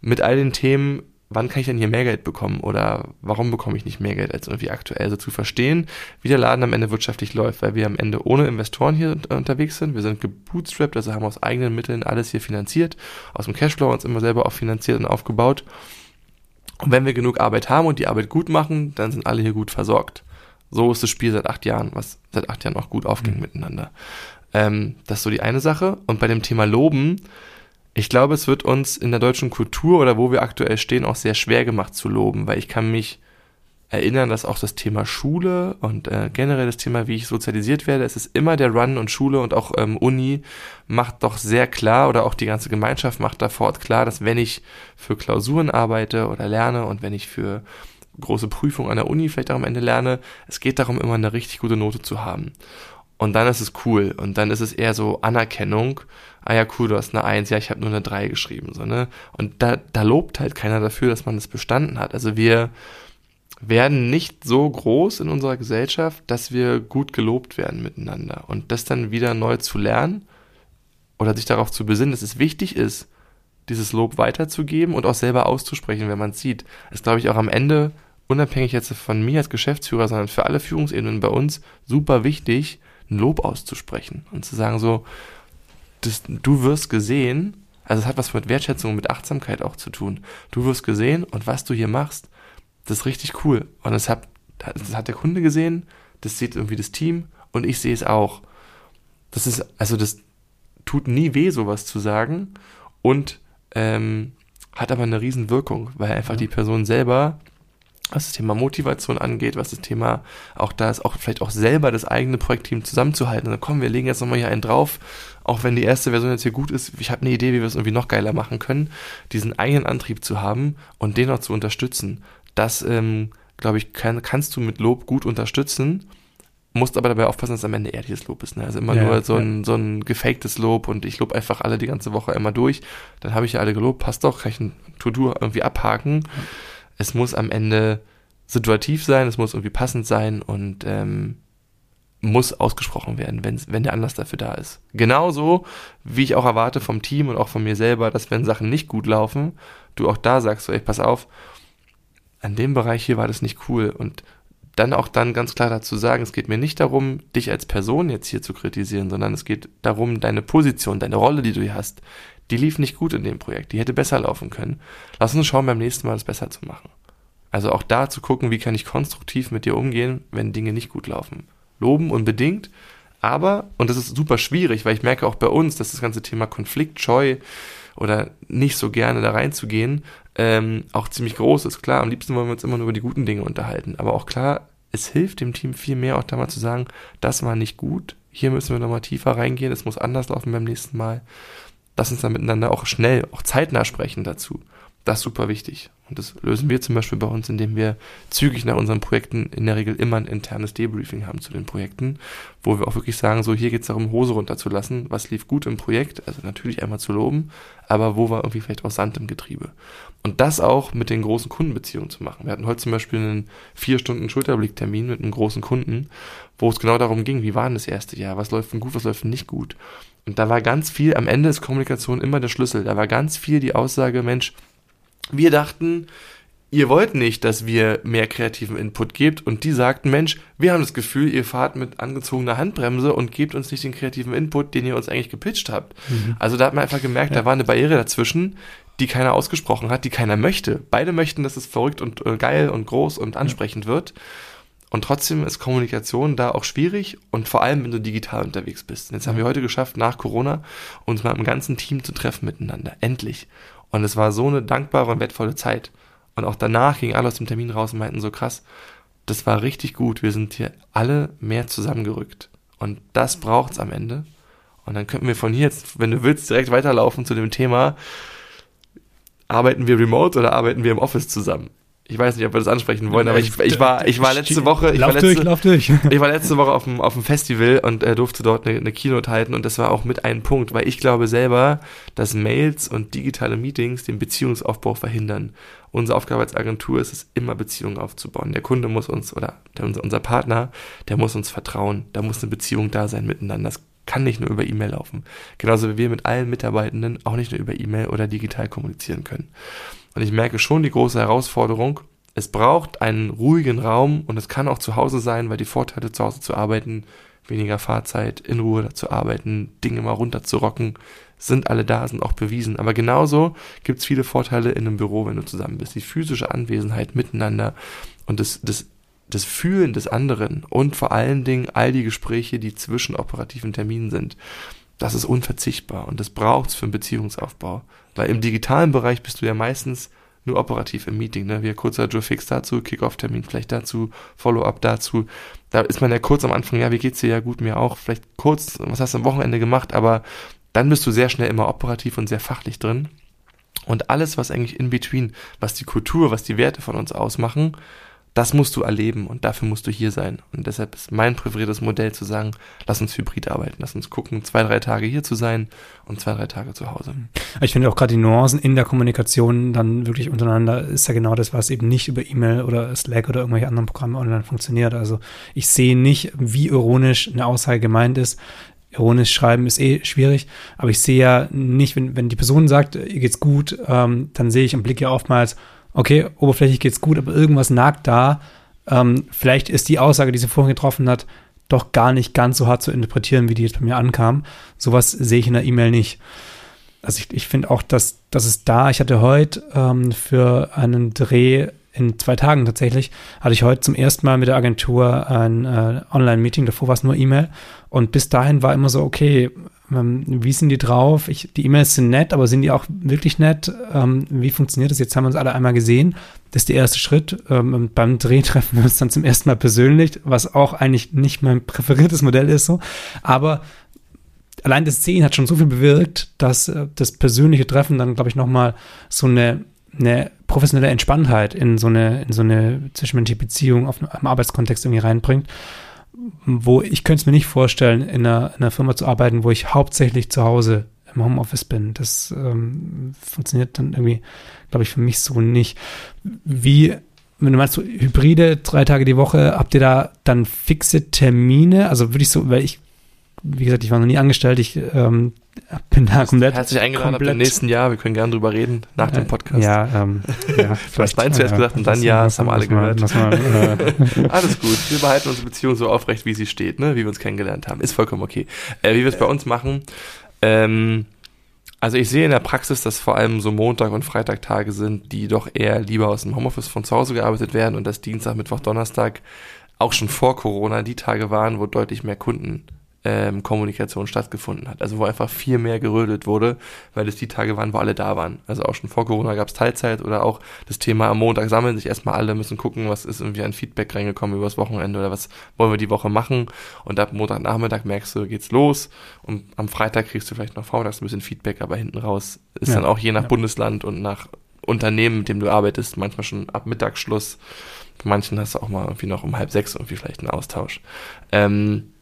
Mit all den Themen, wann kann ich denn hier mehr Geld bekommen oder warum bekomme ich nicht mehr Geld als irgendwie aktuell? Also zu verstehen, wie der Laden am Ende wirtschaftlich läuft, weil wir am Ende ohne Investoren hier un- unterwegs sind. Wir sind gebootstrapped, also haben aus eigenen Mitteln alles hier finanziert, aus dem Cashflow uns immer selber auch finanziert und aufgebaut. Und wenn wir genug Arbeit haben und die Arbeit gut machen, dann sind alle hier gut versorgt. So ist das Spiel seit acht Jahren, was seit acht Jahren auch gut aufging Mhm. miteinander. Ähm, das ist so die eine Sache. Und bei dem Thema Loben, ich glaube, es wird uns in der deutschen Kultur oder wo wir aktuell stehen auch sehr schwer gemacht zu loben, weil ich kann mich erinnern, dass auch das Thema Schule und äh, generell das Thema, wie ich sozialisiert werde, es ist immer der Run und Schule und auch ähm, Uni macht doch sehr klar oder auch die ganze Gemeinschaft macht da vor klar, dass wenn ich für Klausuren arbeite oder lerne und wenn ich für große Prüfungen an der Uni vielleicht auch am Ende lerne, es geht darum, immer eine richtig gute Note zu haben. Und dann ist es cool. Und dann ist es eher so Anerkennung. Ah ja, cool, du hast eine Eins, ja, ich habe nur eine Drei geschrieben. So, ne? Und da, da lobt halt keiner dafür, dass man das bestanden hat. Also wir werden nicht so groß in unserer Gesellschaft, dass wir gut gelobt werden miteinander. Und das dann wieder neu zu lernen oder sich darauf zu besinnen, dass es wichtig ist, dieses Lob weiterzugeben und auch selber auszusprechen, wenn man es sieht. ist, glaube ich, auch am Ende, unabhängig jetzt von mir als Geschäftsführer, sondern für alle Führungsebenen bei uns, super wichtig, ein Lob auszusprechen und zu sagen so, das, du wirst gesehen, also es hat was mit Wertschätzung und mit Achtsamkeit auch zu tun. Du wirst gesehen und was du hier machst, das ist richtig cool. Und das hat, das hat der Kunde gesehen, das sieht irgendwie das Team und ich sehe es auch. Das ist, also das tut nie weh, sowas zu sagen und ähm, hat aber eine riesen Wirkung, weil einfach ja. die Person selber, was das Thema Motivation angeht, was das Thema auch da ist, auch vielleicht auch selber das eigene Projektteam zusammenzuhalten. Und dann kommen wir legen jetzt nochmal hier einen drauf, auch wenn die erste Version jetzt hier gut ist, ich habe eine Idee, wie wir es irgendwie noch geiler machen können, diesen eigenen Antrieb zu haben und den auch zu unterstützen das, ähm, glaube ich, kann, kannst du mit Lob gut unterstützen, musst aber dabei aufpassen, dass am Ende ehrliches Lob ist. Ne? Also immer ja, nur so ein, so ein gefaktes Lob und ich lob einfach alle die ganze Woche immer durch. Dann habe ich ja alle gelobt, passt doch, kann ich ein To-Do irgendwie abhaken. Es muss am Ende situativ sein, es muss irgendwie passend sein und ähm, muss ausgesprochen werden, wenn, wenn der Anlass dafür da ist. Genauso, wie ich auch erwarte vom Team und auch von mir selber, dass wenn Sachen nicht gut laufen, du auch da sagst, so, ey, pass auf, an dem Bereich hier war das nicht cool. Und dann auch dann ganz klar dazu sagen, es geht mir nicht darum, dich als Person jetzt hier zu kritisieren, sondern es geht darum, deine Position, deine Rolle, die du hier hast, die lief nicht gut in dem Projekt, die hätte besser laufen können. Lass uns schauen, beim nächsten Mal das besser zu machen. Also auch da zu gucken, wie kann ich konstruktiv mit dir umgehen, wenn Dinge nicht gut laufen. Loben unbedingt, aber, und das ist super schwierig, weil ich merke auch bei uns, dass das ganze Thema Konfliktscheu oder nicht so gerne da reinzugehen, ähm, auch ziemlich groß ist. Klar, am liebsten wollen wir uns immer nur über die guten Dinge unterhalten. Aber auch klar, es hilft dem Team viel mehr, auch da mal zu sagen, das war nicht gut, hier müssen wir nochmal tiefer reingehen, es muss anders laufen beim nächsten Mal. Lass uns dann miteinander auch schnell, auch zeitnah sprechen dazu. Das ist super wichtig. Und das lösen wir zum Beispiel bei uns, indem wir zügig nach unseren Projekten in der Regel immer ein internes Debriefing haben zu den Projekten, wo wir auch wirklich sagen, so hier geht es darum, Hose runterzulassen, was lief gut im Projekt, also natürlich einmal zu loben, aber wo war irgendwie vielleicht auch Sand im Getriebe. Und das auch mit den großen Kundenbeziehungen zu machen. Wir hatten heute zum Beispiel einen vier Stunden Schulterblicktermin mit einem großen Kunden, wo es genau darum ging, wie war denn das erste Jahr, was läuft denn gut, was läuft denn nicht gut. Und da war ganz viel, am Ende ist Kommunikation immer der Schlüssel. Da war ganz viel die Aussage, Mensch, wir dachten, ihr wollt nicht, dass wir mehr kreativen Input gebt und die sagten, Mensch, wir haben das Gefühl, ihr fahrt mit angezogener Handbremse und gebt uns nicht den kreativen Input, den ihr uns eigentlich gepitcht habt. Mhm. Also da hat man einfach gemerkt, ja. da war eine Barriere dazwischen, die keiner ausgesprochen hat, die keiner möchte. Beide möchten, dass es verrückt und äh, geil und groß und ansprechend ja. wird. Und trotzdem ist Kommunikation da auch schwierig und vor allem, wenn du digital unterwegs bist. Jetzt haben wir heute geschafft, nach Corona uns mal im ganzen Team zu treffen miteinander. Endlich. Und es war so eine dankbare und wertvolle Zeit. Und auch danach gingen alle aus dem Termin raus und meinten so krass, das war richtig gut. Wir sind hier alle mehr zusammengerückt. Und das braucht's am Ende. Und dann könnten wir von hier jetzt, wenn du willst, direkt weiterlaufen zu dem Thema, arbeiten wir remote oder arbeiten wir im Office zusammen? Ich weiß nicht, ob wir das ansprechen wollen, aber ich, ich war, ich war letzte Woche, ich lauf war letzte, durch, lauf durch. ich war letzte Woche auf dem, auf dem Festival und äh, durfte dort eine, eine Keynote halten und das war auch mit einem Punkt, weil ich glaube selber, dass Mails und digitale Meetings den Beziehungsaufbau verhindern. Unsere Aufgabe als Agentur ist es, immer Beziehungen aufzubauen. Der Kunde muss uns, oder der, unser Partner, der muss uns vertrauen. Da muss eine Beziehung da sein miteinander. Das kann nicht nur über E-Mail laufen. Genauso wie wir mit allen Mitarbeitenden auch nicht nur über E-Mail oder digital kommunizieren können. Und ich merke schon die große Herausforderung, es braucht einen ruhigen Raum und es kann auch zu Hause sein, weil die Vorteile zu Hause zu arbeiten, weniger Fahrzeit, in Ruhe zu arbeiten, Dinge mal runterzurocken, sind alle da, sind auch bewiesen. Aber genauso gibt es viele Vorteile in einem Büro, wenn du zusammen bist. Die physische Anwesenheit miteinander und das, das, das Fühlen des anderen und vor allen Dingen all die Gespräche, die zwischen operativen Terminen sind. Das ist unverzichtbar und das braucht's für einen Beziehungsaufbau. Weil im digitalen Bereich bist du ja meistens nur operativ im Meeting, ne? Wie kurzer Joe Fix dazu, Kick-Off-Termin vielleicht dazu, Follow-up dazu. Da ist man ja kurz am Anfang, ja, wie geht's dir? Ja, gut, mir auch. Vielleicht kurz, was hast du am Wochenende gemacht? Aber dann bist du sehr schnell immer operativ und sehr fachlich drin. Und alles, was eigentlich in between, was die Kultur, was die Werte von uns ausmachen, das musst du erleben und dafür musst du hier sein. Und deshalb ist mein präferiertes Modell zu sagen, lass uns hybrid arbeiten, lass uns gucken, zwei, drei Tage hier zu sein und zwei, drei Tage zu Hause. Ich finde auch gerade die Nuancen in der Kommunikation dann wirklich untereinander ist ja genau das, was eben nicht über E-Mail oder Slack oder irgendwelche anderen Programme online funktioniert. Also ich sehe nicht, wie ironisch eine Aussage gemeint ist. Ironisch schreiben ist eh schwierig, aber ich sehe ja nicht, wenn, wenn die Person sagt, ihr geht's gut, ähm, dann sehe ich im Blick ja oftmals, okay, oberflächlich geht's gut, aber irgendwas nagt da. Ähm, vielleicht ist die Aussage, die sie vorhin getroffen hat, doch gar nicht ganz so hart zu interpretieren, wie die jetzt bei mir ankam. Sowas sehe ich in der E-Mail nicht. Also ich, ich finde auch, dass, dass es da, ich hatte heute ähm, für einen Dreh in zwei Tagen tatsächlich, hatte ich heute zum ersten Mal mit der Agentur ein äh, Online-Meeting, davor war es nur E-Mail. Und bis dahin war immer so, okay, wie sind die drauf? Ich, die E-Mails sind nett, aber sind die auch wirklich nett? Ähm, wie funktioniert das? Jetzt haben wir uns alle einmal gesehen. Das ist der erste Schritt. Ähm, beim Dreh treffen wir uns dann zum ersten Mal persönlich, was auch eigentlich nicht mein präferiertes Modell ist so. Aber allein das Sehen hat schon so viel bewirkt, dass äh, das persönliche Treffen dann, glaube ich, nochmal so eine, eine professionelle Entspanntheit in so eine, in so eine zwischenmenschliche Beziehung auf einem Arbeitskontext irgendwie reinbringt wo ich könnte es mir nicht vorstellen, in einer, in einer Firma zu arbeiten, wo ich hauptsächlich zu Hause im Homeoffice bin. Das ähm, funktioniert dann irgendwie, glaube ich, für mich so nicht. Wie, wenn du meinst, so Hybride, drei Tage die Woche, habt ihr da dann fixe Termine? Also würde ich so, weil ich, wie gesagt, ich war noch nie angestellt, ich ähm, bin da komplett. Herzlich eingeladen komplett, ab dem nächsten Jahr. Wir können gerne drüber reden nach dem Podcast. Ja, ähm, ja du hast nein zuerst gesagt und dann ja, das haben alle gehört. Mal, äh, Alles gut. Wir behalten unsere Beziehung so aufrecht, wie sie steht, ne? wie wir uns kennengelernt haben. Ist vollkommen okay. Äh, wie wir es bei uns machen, ähm, also ich sehe in der Praxis, dass vor allem so Montag- und Freitagtage sind, die doch eher lieber aus dem Homeoffice von zu Hause gearbeitet werden und dass Dienstag, Mittwoch, Donnerstag auch schon vor Corona die Tage waren, wo deutlich mehr Kunden ähm, Kommunikation stattgefunden hat. Also wo einfach viel mehr gerödelt wurde, weil es die Tage waren, wo alle da waren. Also auch schon vor Corona gab es Teilzeit oder auch das Thema am Montag sammeln sich erstmal alle, müssen gucken, was ist irgendwie ein Feedback reingekommen übers Wochenende oder was wollen wir die Woche machen. Und ab Montagnachmittag merkst du, geht's los und am Freitag kriegst du vielleicht noch vormittags ein bisschen Feedback, aber hinten raus ist ja. dann auch je nach ja. Bundesland und nach Unternehmen, mit dem du arbeitest, manchmal schon ab Mittagsschluss. Bei manchen hast du auch mal irgendwie noch um halb sechs irgendwie vielleicht einen Austausch. Ähm,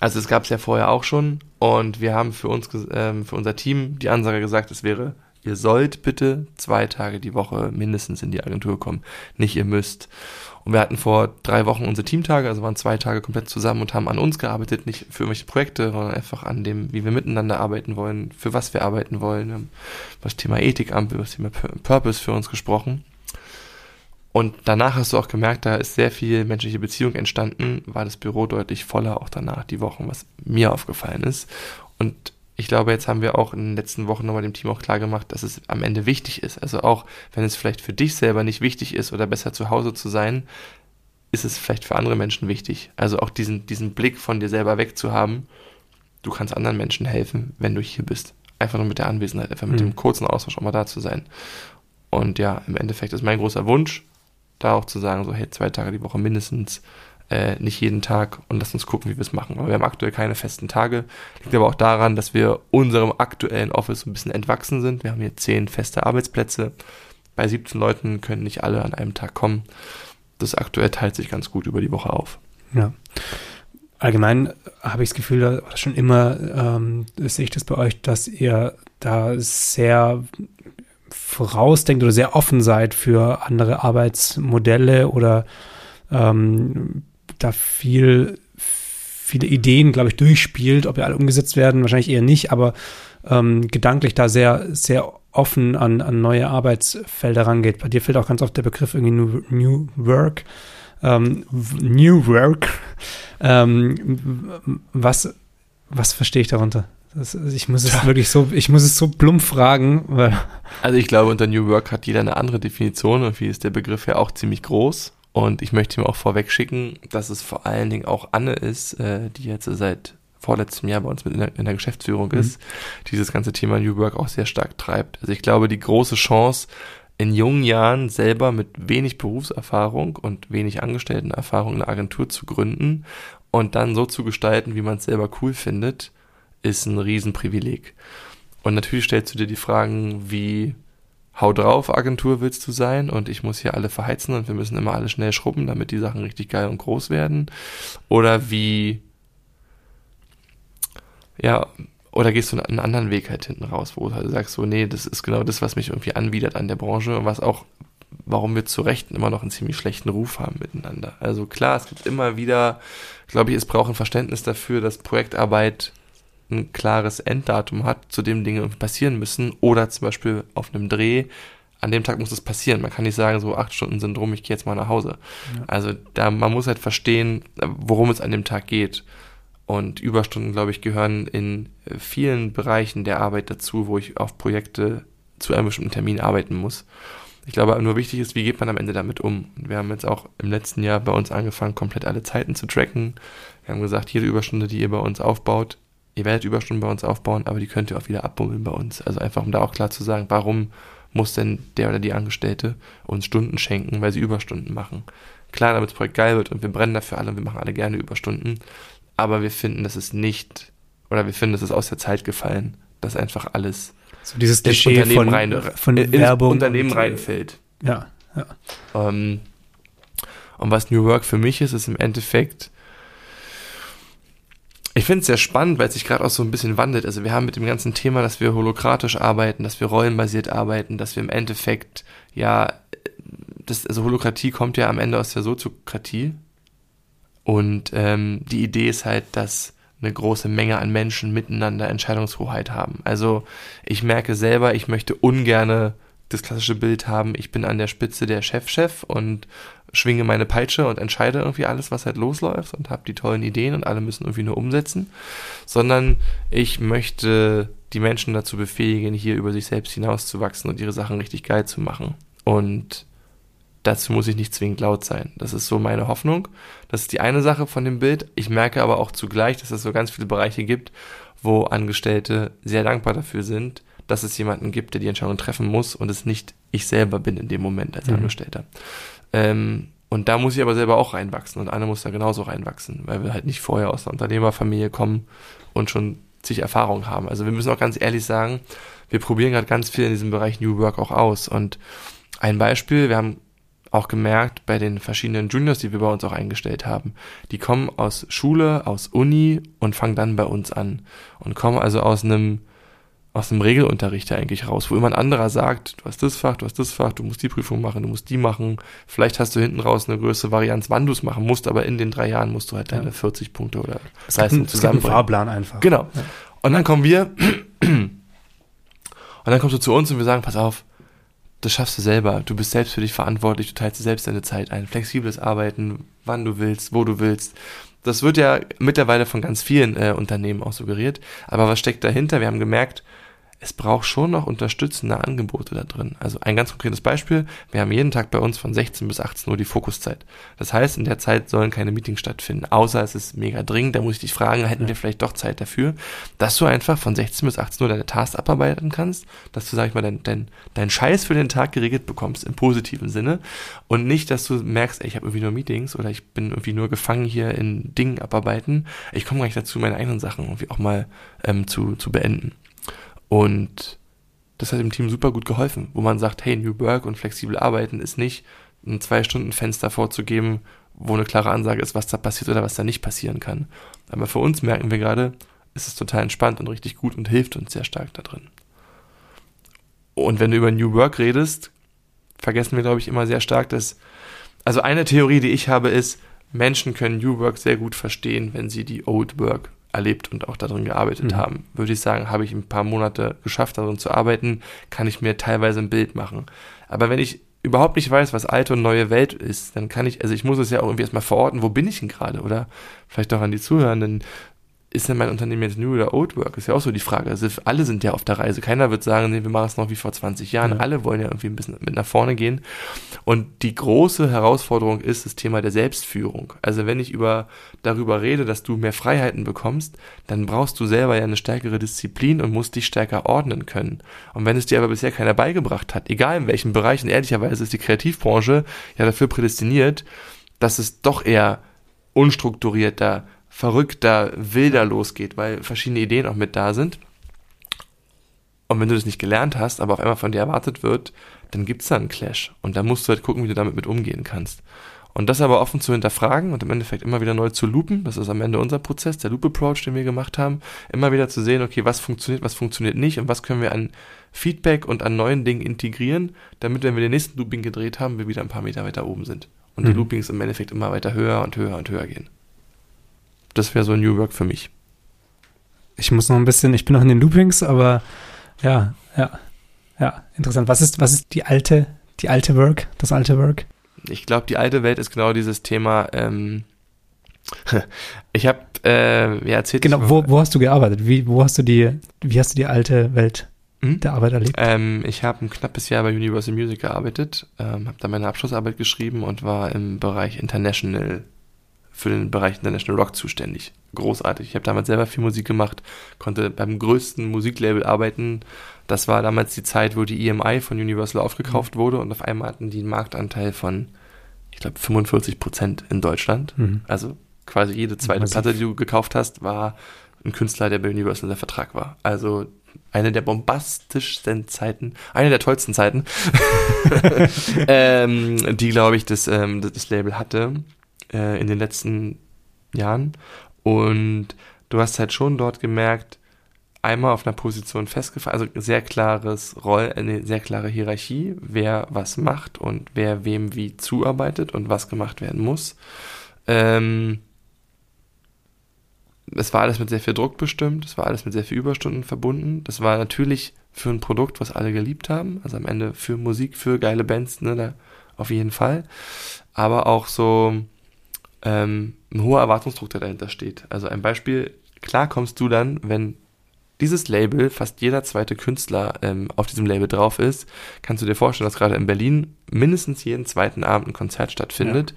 also es gab es ja vorher auch schon und wir haben für uns, ähm, für unser Team die Ansage gesagt, es wäre, ihr sollt bitte zwei Tage die Woche mindestens in die Agentur kommen, nicht ihr müsst. Und wir hatten vor drei Wochen unsere Teamtage, also waren zwei Tage komplett zusammen und haben an uns gearbeitet, nicht für irgendwelche Projekte, sondern einfach an dem, wie wir miteinander arbeiten wollen, für was wir arbeiten wollen, wir haben das Thema Ethik, über das Thema Purpose für uns gesprochen. Und danach hast du auch gemerkt, da ist sehr viel menschliche Beziehung entstanden, war das Büro deutlich voller auch danach, die Wochen, was mir aufgefallen ist. Und ich glaube, jetzt haben wir auch in den letzten Wochen nochmal dem Team auch klar gemacht, dass es am Ende wichtig ist. Also auch wenn es vielleicht für dich selber nicht wichtig ist oder besser zu Hause zu sein, ist es vielleicht für andere Menschen wichtig. Also auch diesen, diesen Blick von dir selber wegzuhaben. Du kannst anderen Menschen helfen, wenn du hier bist. Einfach nur mit der Anwesenheit, einfach mit mhm. dem kurzen Austausch auch mal da zu sein. Und ja, im Endeffekt ist mein großer Wunsch, da auch zu sagen, so, hey, zwei Tage die Woche mindestens, äh, nicht jeden Tag und lass uns gucken, wie wir es machen. Aber wir haben aktuell keine festen Tage. Liegt aber auch daran, dass wir unserem aktuellen Office ein bisschen entwachsen sind. Wir haben hier zehn feste Arbeitsplätze. Bei 17 Leuten können nicht alle an einem Tag kommen. Das aktuell teilt sich ganz gut über die Woche auf. Ja. Allgemein habe ich das Gefühl, oder schon immer ähm, sehe ich das bei euch, dass ihr da sehr vorausdenkt oder sehr offen seid für andere Arbeitsmodelle oder ähm, da viel, viele Ideen, glaube ich, durchspielt. Ob die alle umgesetzt werden, wahrscheinlich eher nicht, aber ähm, gedanklich da sehr, sehr offen an, an neue Arbeitsfelder rangeht. Bei dir fällt auch ganz oft der Begriff irgendwie New, New Work. Ähm, New Work. Ähm, was, was verstehe ich darunter? Das, ich muss es ja. wirklich so, ich muss es so plump fragen. Weil also ich glaube, unter New Work hat jeder eine andere Definition und wie ist der Begriff ja auch ziemlich groß. Und ich möchte ihm auch vorweg schicken, dass es vor allen Dingen auch Anne ist, äh, die jetzt seit vorletztem Jahr bei uns mit in der, in der Geschäftsführung mhm. ist, dieses ganze Thema New Work auch sehr stark treibt. Also ich glaube, die große Chance in jungen Jahren selber mit wenig Berufserfahrung und wenig Angestelltenerfahrung eine Agentur zu gründen und dann so zu gestalten, wie man es selber cool findet, ist ein Riesenprivileg. Und natürlich stellst du dir die Fragen wie, hau drauf, Agentur willst du sein und ich muss hier alle verheizen und wir müssen immer alle schnell schrubben, damit die Sachen richtig geil und groß werden. Oder wie, ja, oder gehst du einen anderen Weg halt hinten raus, wo du halt sagst, so, nee, das ist genau das, was mich irgendwie anwidert an der Branche und was auch, warum wir zu Recht immer noch einen ziemlich schlechten Ruf haben miteinander. Also klar, es gibt immer wieder, glaube ich, es braucht ein Verständnis dafür, dass Projektarbeit ein klares Enddatum hat, zu dem Dinge passieren müssen oder zum Beispiel auf einem Dreh an dem Tag muss es passieren. Man kann nicht sagen, so acht Stunden sind rum, ich gehe jetzt mal nach Hause. Ja. Also da, man muss halt verstehen, worum es an dem Tag geht. Und Überstunden, glaube ich, gehören in vielen Bereichen der Arbeit dazu, wo ich auf Projekte zu einem bestimmten Termin arbeiten muss. Ich glaube, nur wichtig ist, wie geht man am Ende damit um? Wir haben jetzt auch im letzten Jahr bei uns angefangen, komplett alle Zeiten zu tracken. Wir haben gesagt, jede Überstunde, die ihr bei uns aufbaut, ihr werdet Überstunden bei uns aufbauen, aber die könnt ihr auch wieder abbummeln bei uns. Also einfach, um da auch klar zu sagen, warum muss denn der oder die Angestellte uns Stunden schenken, weil sie Überstunden machen. Klar, damit das Projekt geil wird und wir brennen dafür alle und wir machen alle gerne Überstunden aber wir finden, das ist nicht, oder wir finden, das ist aus der Zeit gefallen, dass einfach alles so dieses Klischee von, rein, von Werbung Unternehmen reinfällt. Ja, ja. Ähm, und was New Work für mich ist, ist im Endeffekt, ich finde es sehr spannend, weil es sich gerade auch so ein bisschen wandelt. Also wir haben mit dem ganzen Thema, dass wir holokratisch arbeiten, dass wir rollenbasiert arbeiten, dass wir im Endeffekt, ja, das, also Holokratie kommt ja am Ende aus der Soziokratie, und ähm, die Idee ist halt, dass eine große Menge an Menschen miteinander Entscheidungshoheit haben. Also ich merke selber, ich möchte ungerne das klassische Bild haben, ich bin an der Spitze der Chef-Chef und schwinge meine Peitsche und entscheide irgendwie alles, was halt losläuft und habe die tollen Ideen und alle müssen irgendwie nur umsetzen, sondern ich möchte die Menschen dazu befähigen, hier über sich selbst hinauszuwachsen und ihre Sachen richtig geil zu machen. Und dazu muss ich nicht zwingend laut sein. Das ist so meine Hoffnung. Das ist die eine Sache von dem Bild. Ich merke aber auch zugleich, dass es so ganz viele Bereiche gibt, wo Angestellte sehr dankbar dafür sind, dass es jemanden gibt, der die Entscheidung treffen muss und es nicht ich selber bin in dem Moment als mhm. Ähm, und da muss ich aber selber auch reinwachsen und Anne muss da genauso reinwachsen, weil wir halt nicht vorher aus einer Unternehmerfamilie kommen und schon zig Erfahrungen haben. Also wir müssen auch ganz ehrlich sagen, wir probieren gerade ganz viel in diesem Bereich New Work auch aus. Und ein Beispiel, wir haben auch gemerkt bei den verschiedenen Juniors, die wir bei uns auch eingestellt haben. Die kommen aus Schule, aus Uni und fangen dann bei uns an und kommen also aus einem aus einem Regelunterricht eigentlich raus, wo immer ein anderer sagt, du hast das Fach, du hast das Fach, du musst die Prüfung machen, du musst die machen. Vielleicht hast du hinten raus eine größere Varianz, wann du es machen musst, aber in den drei Jahren musst du halt deine ja. 40 Punkte oder es Leistung zusammen. Fahrplan einfach. Genau. Ja. Und dann kommen wir und dann kommst du zu uns und wir sagen, pass auf, das schaffst du selber. Du bist selbst für dich verantwortlich, du teilst dir selbst deine Zeit ein. Flexibles Arbeiten, wann du willst, wo du willst. Das wird ja mittlerweile von ganz vielen äh, Unternehmen auch suggeriert. Aber was steckt dahinter? Wir haben gemerkt, es braucht schon noch unterstützende Angebote da drin. Also ein ganz konkretes Beispiel, wir haben jeden Tag bei uns von 16 bis 18 Uhr die Fokuszeit. Das heißt, in der Zeit sollen keine Meetings stattfinden, außer es ist mega dringend, da muss ich dich fragen, hätten wir vielleicht doch Zeit dafür, dass du einfach von 16 bis 18 Uhr deine Tasks abarbeiten kannst, dass du, sag ich mal, dein, dein, dein Scheiß für den Tag geregelt bekommst, im positiven Sinne und nicht, dass du merkst, ey, ich habe irgendwie nur Meetings oder ich bin irgendwie nur gefangen hier in Dingen abarbeiten, ich komme gar nicht dazu, meine eigenen Sachen irgendwie auch mal ähm, zu, zu beenden. Und das hat dem Team super gut geholfen, wo man sagt, hey, New Work und flexibel arbeiten ist nicht ein Zwei-Stunden-Fenster vorzugeben, wo eine klare Ansage ist, was da passiert oder was da nicht passieren kann. Aber für uns merken wir gerade, ist es total entspannt und richtig gut und hilft uns sehr stark da drin. Und wenn du über New Work redest, vergessen wir, glaube ich, immer sehr stark, dass, also eine Theorie, die ich habe, ist, Menschen können New Work sehr gut verstehen, wenn sie die Old Work erlebt und auch darin gearbeitet mhm. haben. Würde ich sagen, habe ich ein paar Monate geschafft, darin zu arbeiten, kann ich mir teilweise ein Bild machen. Aber wenn ich überhaupt nicht weiß, was alte und neue Welt ist, dann kann ich, also ich muss es ja auch irgendwie erstmal verorten, wo bin ich denn gerade? Oder vielleicht auch an die Zuhörenden, ist denn mein Unternehmen jetzt New oder Old Work? Ist ja auch so die Frage. Also alle sind ja auf der Reise. Keiner wird sagen, nee, wir machen es noch wie vor 20 Jahren. Ja. Alle wollen ja irgendwie ein bisschen mit nach vorne gehen. Und die große Herausforderung ist das Thema der Selbstführung. Also wenn ich über, darüber rede, dass du mehr Freiheiten bekommst, dann brauchst du selber ja eine stärkere Disziplin und musst dich stärker ordnen können. Und wenn es dir aber bisher keiner beigebracht hat, egal in welchem Bereich, und ehrlicherweise ist die Kreativbranche ja dafür prädestiniert, dass es doch eher unstrukturierter, verrückter, wilder losgeht, weil verschiedene Ideen auch mit da sind. Und wenn du das nicht gelernt hast, aber auf einmal von dir erwartet wird, dann gibt's da einen Clash. Und da musst du halt gucken, wie du damit mit umgehen kannst. Und das aber offen zu hinterfragen und im Endeffekt immer wieder neu zu loopen, das ist am Ende unser Prozess, der Loop-Approach, den wir gemacht haben, immer wieder zu sehen, okay, was funktioniert, was funktioniert nicht und was können wir an Feedback und an neuen Dingen integrieren, damit, wenn wir den nächsten Looping gedreht haben, wir wieder ein paar Meter weiter oben sind. Und die Mhm. Loopings im Endeffekt immer weiter höher und höher und höher gehen. Das wäre so ein New Work für mich. Ich muss noch ein bisschen, ich bin noch in den Loopings, aber ja, ja, ja, interessant. Was ist, was ist die alte, die alte Work, das alte Work? Ich glaube, die alte Welt ist genau dieses Thema. Ähm, ich habe äh, ja erzählt. Genau, wo, wo hast du gearbeitet? Wie, wo hast du die, wie hast du die alte Welt Hm? der Arbeit erlebt? Ähm, ich habe ein knappes Jahr bei Universal Music gearbeitet, ähm, habe da meine Abschlussarbeit geschrieben und war im Bereich International, für den Bereich International Rock zuständig. Großartig. Ich habe damals selber viel Musik gemacht, konnte beim größten Musiklabel arbeiten. Das war damals die Zeit, wo die EMI von Universal aufgekauft wurde und auf einmal hatten die einen Marktanteil von, ich glaube, 45 Prozent in Deutschland. Mhm. Also quasi jede zweite Massiv. Platte, die du gekauft hast, war ein Künstler, der bei Universal unter Vertrag war. Also eine der bombastischsten Zeiten, eine der tollsten Zeiten, ähm, die, glaube ich, das, ähm, das, das Label hatte äh, in den letzten Jahren. Und du hast halt schon dort gemerkt, einmal auf einer Position festgefahren, also sehr klares Roll, eine sehr klare Hierarchie, wer was macht und wer wem wie zuarbeitet und was gemacht werden muss. Ähm, es war alles mit sehr viel Druck bestimmt, es war alles mit sehr viel Überstunden verbunden. Das war natürlich für ein Produkt, was alle geliebt haben, also am Ende für Musik, für geile Bands, ne, da auf jeden Fall. Aber auch so ähm, ein hoher Erwartungsdruck, der dahinter steht. Also ein Beispiel, klar kommst du dann, wenn dieses Label, fast jeder zweite Künstler ähm, auf diesem Label drauf ist, kannst du dir vorstellen, dass gerade in Berlin mindestens jeden zweiten Abend ein Konzert stattfindet,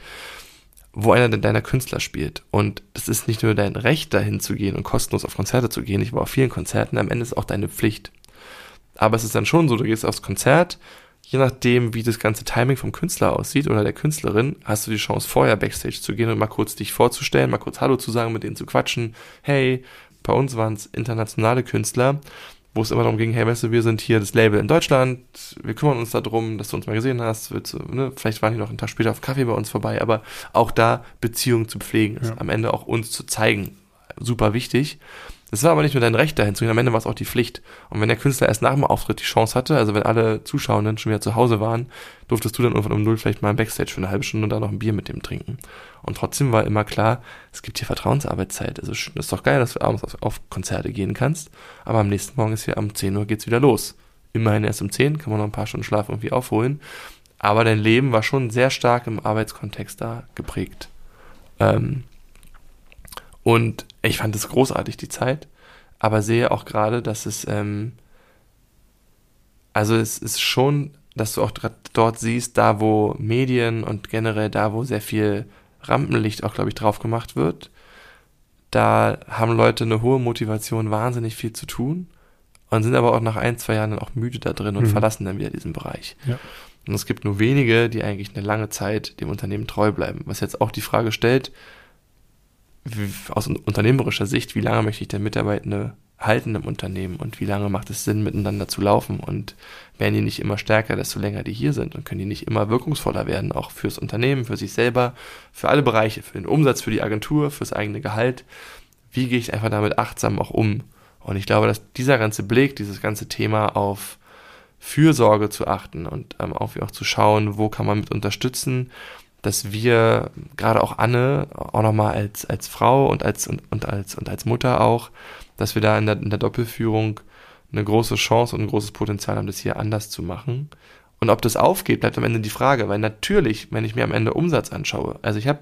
wo einer deiner Künstler spielt. Und das ist nicht nur dein Recht, dahin zu gehen und kostenlos auf Konzerte zu gehen. Ich war auf vielen Konzerten, am Ende ist auch deine Pflicht. Aber es ist dann schon so, du gehst aufs Konzert, je nachdem, wie das ganze Timing vom Künstler aussieht oder der Künstlerin, hast du die Chance, vorher Backstage zu gehen und mal kurz dich vorzustellen, mal kurz Hallo zu sagen, mit denen zu quatschen. Hey, bei uns waren es internationale Künstler, wo es immer darum ging, hey, weißt du, wir sind hier das Label in Deutschland, wir kümmern uns darum, dass du uns mal gesehen hast, du, ne, vielleicht waren die noch einen Tag später auf Kaffee bei uns vorbei, aber auch da Beziehungen zu pflegen, ist Ja. am Ende auch uns zu zeigen, super wichtig. Es war aber nicht nur dein Recht dahin zu gehen, am Ende war es auch die Pflicht. Und wenn der Künstler erst nach dem Auftritt die Chance hatte, also wenn alle Zuschauenden schon wieder zu Hause waren, durftest du dann irgendwann um null vielleicht mal im Backstage für eine halbe Stunde und dann noch ein Bier mit dem trinken. Und trotzdem war immer klar, es gibt hier Vertrauensarbeitszeit. Also das ist doch geil, dass du abends auf, auf Konzerte gehen kannst, aber am nächsten Morgen ist hier um 10 Uhr geht's wieder los. Immerhin erst um 10, kann man noch ein paar Stunden Schlaf irgendwie aufholen. Aber dein Leben war schon sehr stark im Arbeitskontext da geprägt. Ähm, und ich fand es großartig, die Zeit, aber sehe auch gerade, dass es, ähm, also es ist schon, dass du auch dort siehst, da wo Medien und generell da, wo sehr viel Rampenlicht auch, glaube ich, drauf gemacht wird, da haben Leute eine hohe Motivation, wahnsinnig viel zu tun und sind aber auch nach ein, zwei Jahren dann auch müde da drin und Mhm. verlassen dann wieder diesen Bereich. Ja. Und es gibt nur wenige, die eigentlich eine lange Zeit dem Unternehmen treu bleiben. Was jetzt auch die Frage stellt, aus un- unternehmerischer Sicht, wie lange möchte ich denn Mitarbeitende halten im Unternehmen und wie lange macht es Sinn, miteinander zu laufen und werden die nicht immer stärker, desto länger die hier sind und können die nicht immer wirkungsvoller werden, auch fürs Unternehmen, für sich selber, für alle Bereiche, für den Umsatz, für die Agentur, fürs eigene Gehalt. Wie gehe ich einfach damit achtsam auch um? Und ich glaube, dass dieser ganze Blick, dieses ganze Thema auf Fürsorge zu achten und ähm, auch, auch zu schauen, wo kann man mit unterstützen, dass wir, gerade auch Anne, auch nochmal als, als Frau und als, und, und als, und als Mutter auch, dass wir da in der, in der Doppelführung eine große Chance und ein großes Potenzial haben, das hier anders zu machen. Und ob das aufgeht, bleibt am Ende die Frage, weil natürlich, wenn ich mir am Ende Umsatz anschaue, also ich habe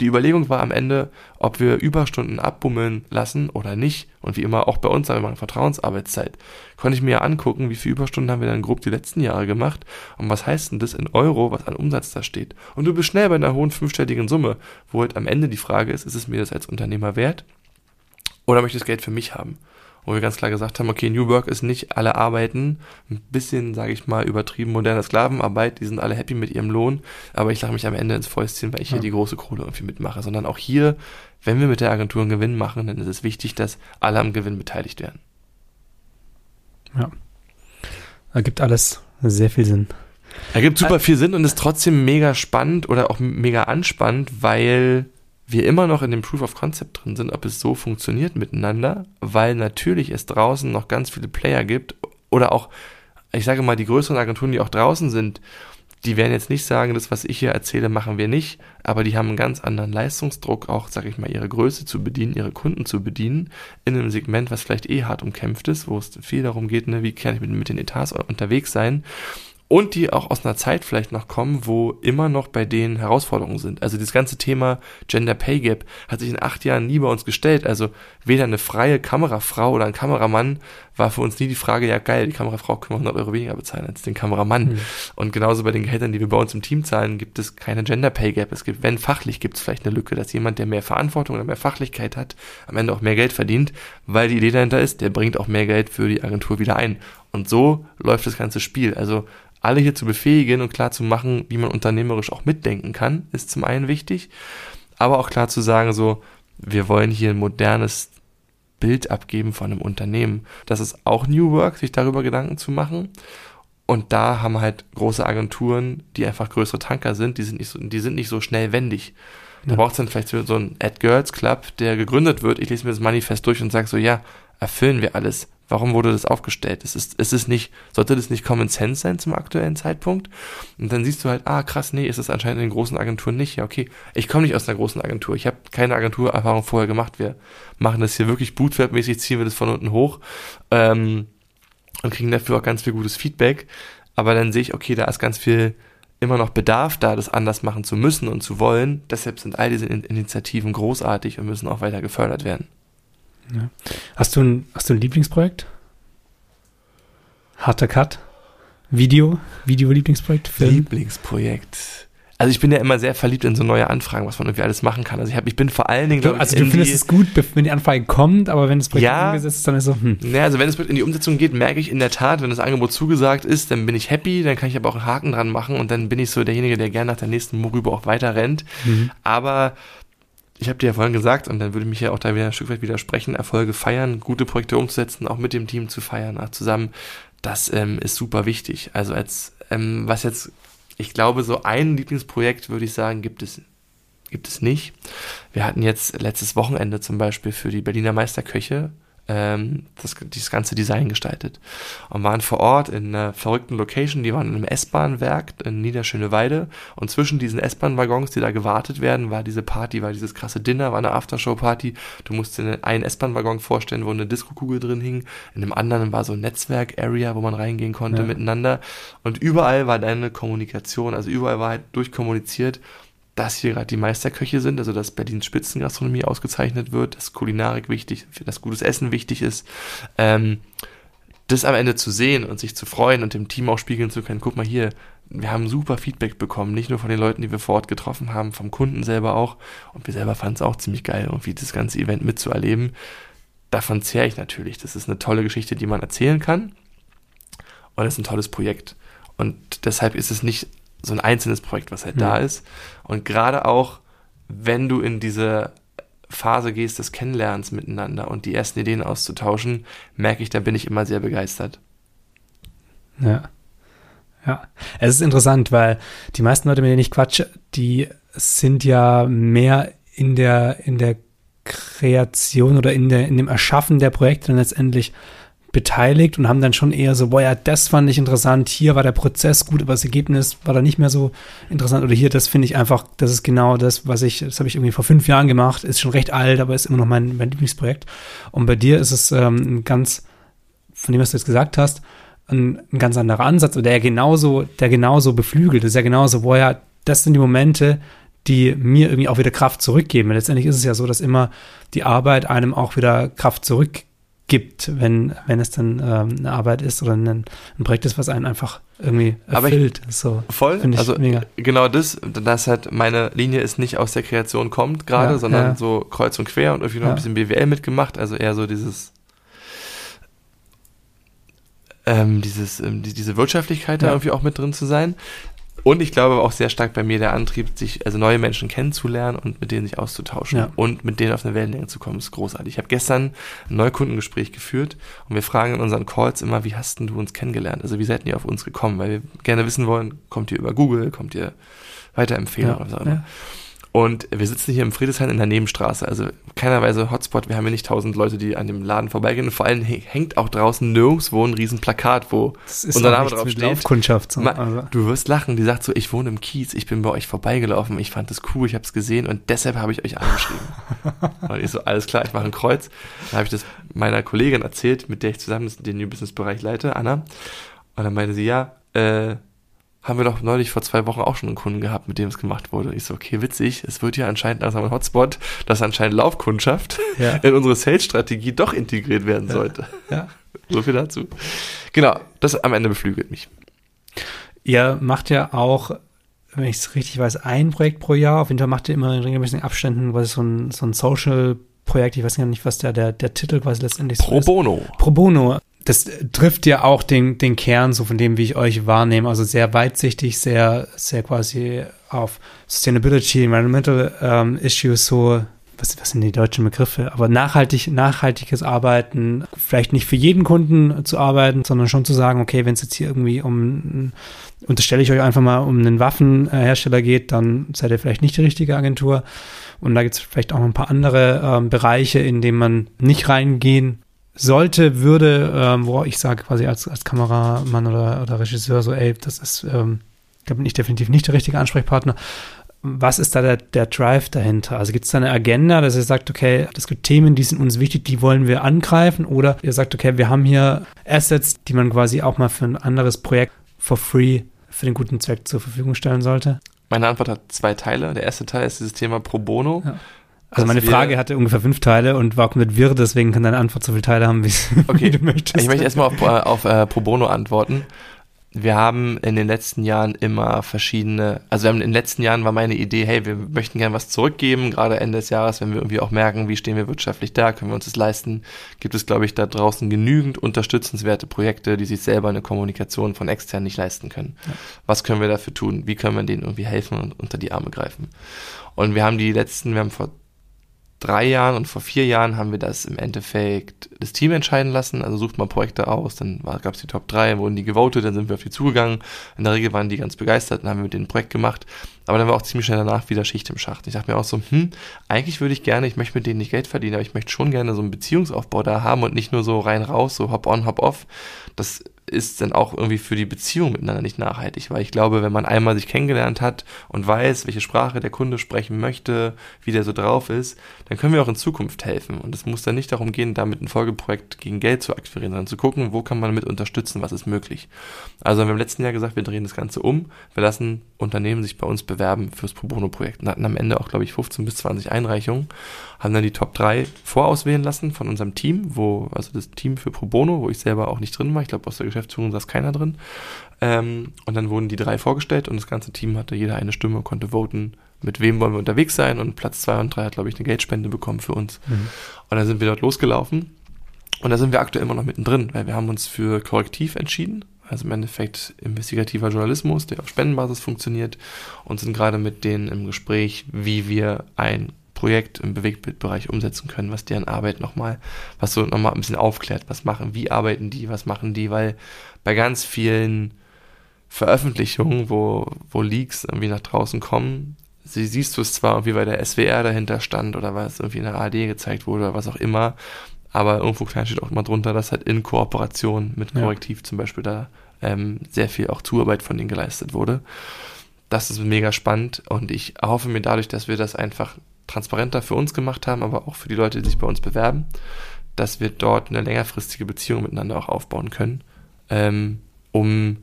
Die Überlegung war am Ende, ob wir Überstunden abbummeln lassen oder nicht. Und wie immer auch bei uns, sagen wir Vertrauensarbeitszeit. Konnte ich mir ja angucken, wie viele Überstunden haben wir dann grob die letzten Jahre gemacht und was heißt denn das in Euro, was an Umsatz da steht. Und du bist schnell bei einer hohen fünfstelligen Summe, wo halt am Ende die Frage ist, ist es mir das als Unternehmer wert oder möchte ich das Geld für mich haben? Wo wir ganz klar gesagt haben, okay, New Work ist nicht alle arbeiten, ein bisschen, sage ich mal, übertrieben moderne Sklavenarbeit, die sind alle happy mit ihrem Lohn, aber ich lache mich am Ende ins Fäustchen, weil ich ja. hier die große Kohle irgendwie mitmache, sondern auch hier, wenn wir mit der Agentur einen Gewinn machen, dann ist es wichtig, dass alle am Gewinn beteiligt werden. Ja. Ergibt alles sehr viel Sinn. Ergibt super viel Sinn und ist trotzdem mega spannend oder auch mega anspannend, weil wir immer noch in dem Proof of Concept drin sind, ob es so funktioniert miteinander, weil natürlich es draußen noch ganz viele Player gibt oder auch, ich sage mal, die größeren Agenturen, die auch draußen sind, die werden jetzt nicht sagen, das, was ich hier erzähle, machen wir nicht, aber die haben einen ganz anderen Leistungsdruck, auch, sage ich mal, ihre Größe zu bedienen, ihre Kunden zu bedienen, in einem Segment, was vielleicht eh hart umkämpft ist, wo es viel darum geht, ne, wie kann ich mit, mit den Etats unterwegs sein und die auch aus einer Zeit vielleicht noch kommen, wo immer noch bei denen Herausforderungen sind. Also das ganze Thema Gender Pay Gap hat sich in acht Jahren nie bei uns gestellt. Also weder eine freie Kamerafrau oder ein Kameramann war für uns nie die Frage, ja geil, die Kamerafrau können wir 100 Euro weniger bezahlen als den Kameramann. Mhm. Und genauso bei den Gehältern, die wir bei uns im Team zahlen, gibt es keine Gender Pay Gap. Es gibt, wenn fachlich, gibt es vielleicht eine Lücke, dass jemand, der mehr Verantwortung oder mehr Fachlichkeit hat, am Ende auch mehr Geld verdient, weil die Idee dahinter ist, der bringt auch mehr Geld für die Agentur wieder ein. Und so läuft das ganze Spiel. Also alle hier zu befähigen und klar zu machen, wie man unternehmerisch auch mitdenken kann, ist zum einen wichtig, aber auch klar zu sagen, so, wir wollen hier ein modernes Bild abgeben von einem Unternehmen. Das ist auch New Work, sich darüber Gedanken zu machen. Und da haben halt große Agenturen, die einfach größere Tanker sind, die sind nicht so, die sind nicht so schnell wendig. Da ja. braucht es dann vielleicht so einen Ad Girls Club, der gegründet wird. Ich lese mir das Manifest durch und sage so, ja, erfüllen wir alles. Warum wurde das aufgestellt? Es ist, es ist nicht, sollte das nicht Common Sense sein zum aktuellen Zeitpunkt? Und dann siehst du halt, ah krass, nee, ist es anscheinend in den großen Agenturen nicht. Ja, okay, ich komme nicht aus einer großen Agentur. Ich habe keine Agenturerfahrung vorher gemacht. Wir machen das hier wirklich bootstrap-mäßig, ziehen wir das von unten hoch ähm, und kriegen dafür auch ganz viel gutes Feedback. Aber dann sehe ich, okay, da ist ganz viel immer noch Bedarf da, das anders machen zu müssen und zu wollen. Deshalb sind all diese Initiativen großartig und müssen auch weiter gefördert werden. Ja. Hast, du ein, hast du ein Lieblingsprojekt? Harter Cut? Video? Video-Lieblingsprojekt? Film? Lieblingsprojekt. Also ich bin ja immer sehr verliebt in so neue Anfragen, was man irgendwie alles machen kann. Also ich, hab, ich bin vor allen Dingen, glaube Also du findest es gut, wenn die Anfrage kommt, aber wenn das Projekt ja, umgesetzt ist, dann ist es so, hm. Ja, also wenn es in die Umsetzung geht, merke ich in der Tat, wenn das Angebot zugesagt ist, dann bin ich happy, dann kann ich aber auch einen Haken dran machen und dann bin ich so derjenige, der gerne nach der nächsten Morübe auch weiter rennt. Mhm. Aber ich habe dir ja vorhin gesagt, und dann würde ich mich ja auch da wieder ein Stück weit widersprechen, Erfolge feiern, gute Projekte umzusetzen, auch mit dem Team zu feiern, auch zusammen, das ähm, ist super wichtig. Also als, ähm, was jetzt, ich glaube, so ein Lieblingsprojekt, würde ich sagen, gibt es, gibt es nicht. Wir hatten jetzt letztes Wochenende zum Beispiel für die Berliner Meisterköche ähm, das, dieses ganze Design gestaltet. Und waren vor Ort in einer verrückten Location, die waren in einem S-Bahn-Werk in Niederschöneweide und zwischen diesen S-Bahn-Waggons, die da gewartet werden, war diese Party, war dieses krasse Dinner, war eine Aftershow-Party. Du musst dir einen S-Bahn-Waggon vorstellen, wo eine Disco-Kugel drin hing. In dem anderen war so ein Netzwerk-Area, wo man reingehen konnte ja. miteinander. Und überall war deine Kommunikation, also überall war halt durchkommuniziert dass hier gerade die Meisterköche sind, also dass Berlins Spitzengastronomie ausgezeichnet wird, dass Kulinarik wichtig, dass gutes Essen wichtig ist. Ähm, das am Ende zu sehen und sich zu freuen und dem Team auch spiegeln zu können, guck mal hier, wir haben super Feedback bekommen, nicht nur von den Leuten, die wir vor Ort getroffen haben, vom Kunden selber auch. Und wir selber fanden es auch ziemlich geil, irgendwie das ganze Event mitzuerleben. Davon zehre ich natürlich. Das ist eine tolle Geschichte, die man erzählen kann. Und es ist ein tolles Projekt. Und deshalb ist es nicht so ein einzelnes Projekt, was halt mhm. da ist. Und gerade auch, wenn du in diese Phase gehst des Kennenlernens miteinander und die ersten Ideen auszutauschen, merke ich, da bin ich immer sehr begeistert. Ja. Ja. Es ist interessant, weil die meisten Leute, mit denen ich quatsche, die sind ja mehr in der, in der Kreation oder in, der, in dem Erschaffen der Projekte dann letztendlich beteiligt und haben dann schon eher so, boah, ja, das fand ich interessant, hier war der Prozess gut, aber das Ergebnis war dann nicht mehr so interessant oder hier, das finde ich einfach, das ist genau das, was ich, das habe ich irgendwie vor fünf Jahren gemacht, ist schon recht alt, aber ist immer noch mein, mein Lieblingsprojekt. Und bei dir ist es ähm, ein ganz, von dem, was du jetzt gesagt hast, ein, ein ganz anderer Ansatz, der genauso, der genauso beflügelt ist, ja genauso, boah, ja, das sind die Momente, die mir irgendwie auch wieder Kraft zurückgeben. Letztendlich ist es ja so, dass immer die Arbeit einem auch wieder Kraft zurückgibt, wenn, wenn es dann ähm, eine Arbeit ist oder ein, ein Projekt ist, was einen einfach irgendwie erfüllt. Ich, so, voll, also mega. genau das, das halt meine Linie ist nicht aus der Kreation kommt gerade, ja, sondern ja. so kreuz und quer und irgendwie noch ein bisschen BWL mitgemacht, also eher so dieses ähm, dieses, ähm, die, diese Wirtschaftlichkeit da irgendwie auch mit drin zu sein. Und ich glaube auch sehr stark bei mir der Antrieb, sich also neue Menschen kennenzulernen und mit denen sich auszutauschen ja. und mit denen auf eine Wellenlänge zu kommen, ist großartig. Ich habe gestern ein Neukundengespräch geführt und wir fragen in unseren Calls immer, wie hast denn du uns kennengelernt? Also wie seid ihr auf uns gekommen? Weil wir gerne wissen wollen, kommt ihr über Google, kommt ihr weiterempfehlen ja. oder immer. Ja. Und wir sitzen hier im Friedrichshain in der Nebenstraße, also keinerweise Hotspot. Wir haben hier nicht tausend Leute, die an dem Laden vorbeigehen. Und vor allem hängt auch draußen nirgendwo ein riesen Plakat, wo unser Name drauf steht. Laufkundschaft. So. Also. Du wirst lachen. Die sagt so, ich wohne im Kiez, ich bin bei euch vorbeigelaufen, ich fand es cool, ich habe es gesehen und deshalb habe ich euch angeschrieben. und ich so, alles klar, ich mache ein Kreuz. Dann habe ich das meiner Kollegin erzählt, mit der ich zusammen den New Business Bereich leite, Anna. Und dann meinte sie, ja, äh, haben wir doch neulich vor zwei Wochen auch schon einen Kunden gehabt, mit dem es gemacht wurde. Ich so, okay, witzig, es wird ja anscheinend langsam ein Hotspot, dass anscheinend Laufkundschaft ja. in unsere Sales-Strategie doch integriert werden sollte. Ja. So viel dazu. Genau, das am Ende beflügelt mich. Ihr macht ja auch, wenn ich es richtig weiß, ein Projekt pro Jahr. Auf jeden Fall macht ihr immer in regelmäßigen Abständen, was so ein, so ein Social-Projekt, ich weiß gar nicht, was der, der, der Titel quasi letztendlich Pro so ist. Pro Bono. Pro Bono das trifft ja auch den, den Kern so von dem, wie ich euch wahrnehme. Also sehr weitsichtig, sehr, sehr quasi auf Sustainability, Environmental ähm, Issues so. Was, was sind die deutschen Begriffe? Aber nachhaltig, nachhaltiges Arbeiten, vielleicht nicht für jeden Kunden zu arbeiten, sondern schon zu sagen, okay, wenn es jetzt hier irgendwie um, unterstelle ich euch einfach mal, um einen Waffenhersteller geht, dann seid ihr vielleicht nicht die richtige Agentur. Und da gibt es vielleicht auch noch ein paar andere ähm, Bereiche, in denen man nicht reingehen sollte, würde, ähm, wo ich sage quasi als, als Kameramann oder, oder Regisseur so, ey, das ist, ähm, da bin ich definitiv nicht der richtige Ansprechpartner. Was ist da der, der Drive dahinter? Also gibt es da eine Agenda, dass ihr sagt, okay, es gibt Themen, die sind uns wichtig, die wollen wir angreifen? Oder ihr sagt, okay, wir haben hier Assets, die man quasi auch mal für ein anderes Projekt for free für den guten Zweck zur Verfügung stellen sollte? Meine Antwort hat zwei Teile. Der erste Teil ist dieses Thema Pro Bono. Ja. Also meine Frage hatte ungefähr fünf Teile und war komplett wirr, deswegen kann deine Antwort so viele Teile haben, wie, okay. wie du möchtest. Ich möchte erstmal auf, auf äh, Pro Bono antworten. Wir haben in den letzten Jahren immer verschiedene, also wir haben in den letzten Jahren war meine Idee, hey, wir möchten gerne was zurückgeben, gerade Ende des Jahres, wenn wir irgendwie auch merken, wie stehen wir wirtschaftlich da, können wir uns das leisten, gibt es, glaube ich, da draußen genügend unterstützenswerte Projekte, die sich selber eine Kommunikation von extern nicht leisten können. Ja. Was können wir dafür tun? Wie können wir denen irgendwie helfen und unter die Arme greifen? Und wir haben die letzten, wir haben vor drei Jahren und vor vier Jahren haben wir das im Endeffekt das Team entscheiden lassen. Also sucht mal Projekte aus, dann gab es die Top 3, wurden die gewotet, dann sind wir auf die zugegangen. In der Regel waren die ganz begeistert, dann haben wir mit denen ein Projekt gemacht. Aber dann war auch ziemlich schnell danach wieder Schicht im Schacht. Ich dachte mir auch so, hm, eigentlich würde ich gerne, ich möchte mit denen nicht Geld verdienen, aber ich möchte schon gerne so einen Beziehungsaufbau da haben und nicht nur so rein raus, so hop on, hop off. Das ist dann auch irgendwie für die Beziehung miteinander nicht nachhaltig, weil ich glaube, wenn man einmal sich kennengelernt hat und weiß, welche Sprache der Kunde sprechen möchte, wie der so drauf ist, dann können wir auch in Zukunft helfen. Und es muss dann nicht darum gehen, damit ein Folgeprojekt gegen Geld zu akquirieren, sondern zu gucken, wo kann man mit unterstützen, was ist möglich. Also wir haben im letzten Jahr gesagt, wir drehen das Ganze um, wir lassen Unternehmen sich bei uns bewerben fürs Pro Bono Projekt und hatten am Ende auch, glaube ich, 15 bis 20 Einreichungen, haben dann die Top 3 vorauswählen lassen von unserem Team, wo, also das Team für Pro Bono, wo ich selber auch nicht drin war, ich glaube aus der Geschäftsführung saß keiner drin. Ähm, und dann wurden die drei vorgestellt und das ganze Team hatte jeder eine Stimme, konnte voten, mit wem wollen wir unterwegs sein und Platz zwei und drei hat, glaube ich, eine Geldspende bekommen für uns. Mhm. Und dann sind wir dort losgelaufen und da sind wir aktuell immer noch mittendrin, weil wir haben uns für Korrektiv entschieden, also im Endeffekt investigativer Journalismus, der auf Spendenbasis funktioniert und sind gerade mit denen im Gespräch, wie wir ein Projekt im Bewegtbildbereich umsetzen können, was deren Arbeit nochmal, was so nochmal ein bisschen aufklärt, was machen, wie arbeiten die, was machen die, weil bei ganz vielen Veröffentlichungen, wo, wo Leaks irgendwie nach draußen kommen, sie, siehst du es zwar irgendwie, weil der SWR dahinter stand oder weil es irgendwie in der ARD gezeigt wurde oder was auch immer, aber irgendwo klein steht auch immer drunter, dass halt in Kooperation mit Korrektiv ja. zum Beispiel da ähm, sehr viel auch Zuarbeit von denen geleistet wurde. Das ist mega spannend und ich hoffe mir dadurch, dass wir das einfach transparenter für uns gemacht haben, aber auch für die Leute, die sich bei uns bewerben, dass wir dort eine längerfristige Beziehung miteinander auch aufbauen können, ähm, um,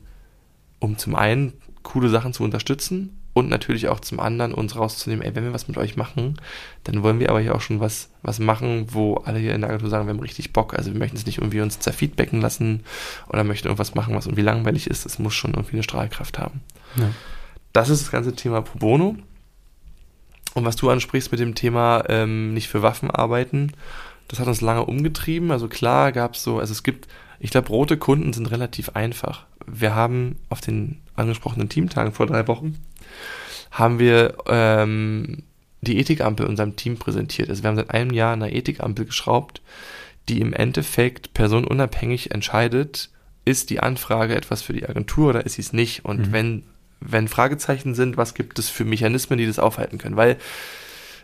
um zum einen coole Sachen zu unterstützen, und natürlich auch zum anderen uns rauszunehmen, ey, wenn wir was mit euch machen, dann wollen wir aber hier auch schon was, was machen, wo alle hier in der Agentur sagen, wir haben richtig Bock. Also wir möchten es nicht irgendwie uns zerfeedbacken lassen oder möchten irgendwas machen, was irgendwie langweilig ist. Es muss schon irgendwie eine Strahlkraft haben. Ja. Das ist das ganze Thema Pro Bono. Und was du ansprichst mit dem Thema ähm, nicht für Waffen arbeiten, das hat uns lange umgetrieben. Also klar gab es so, also es gibt, ich glaube, rote Kunden sind relativ einfach. Wir haben auf den angesprochenen Teamtagen vor drei Wochen haben wir ähm, die Ethikampel unserem Team präsentiert. Also wir haben seit einem Jahr eine Ethikampel geschraubt, die im Endeffekt personenunabhängig entscheidet, ist die Anfrage etwas für die Agentur oder ist sie es nicht? Und Mhm. wenn, wenn Fragezeichen sind, was gibt es für Mechanismen, die das aufhalten können? Weil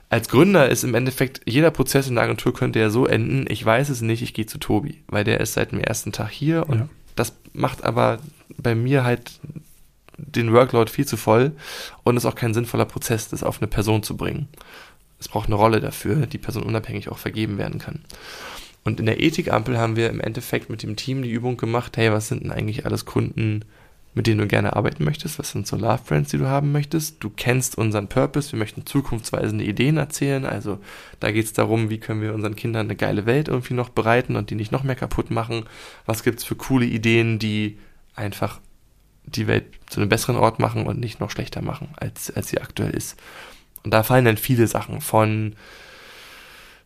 als Gründer ist im Endeffekt, jeder Prozess in der Agentur könnte ja so enden, ich weiß es nicht, ich gehe zu Tobi, weil der ist seit dem ersten Tag hier und Ja. das macht aber bei mir halt den Workload viel zu voll und ist auch kein sinnvoller Prozess, das auf eine Person zu bringen. Es braucht eine Rolle dafür, die Person unabhängig auch vergeben werden kann. Und in der Ethikampel haben wir im Endeffekt mit dem Team die Übung gemacht, hey, was sind denn eigentlich alles Kunden, mit denen du gerne arbeiten möchtest? Was sind so Love Friends, die du haben möchtest? Du kennst unseren Purpose, wir möchten zukunftsweisende Ideen erzählen. Also da geht es darum, wie können wir unseren Kindern eine geile Welt irgendwie noch bereiten und die nicht noch mehr kaputt machen. Was gibt's für coole Ideen, die einfach die Welt zu einem besseren Ort machen und nicht noch schlechter machen, als, als sie aktuell ist. Und da fallen dann viele Sachen von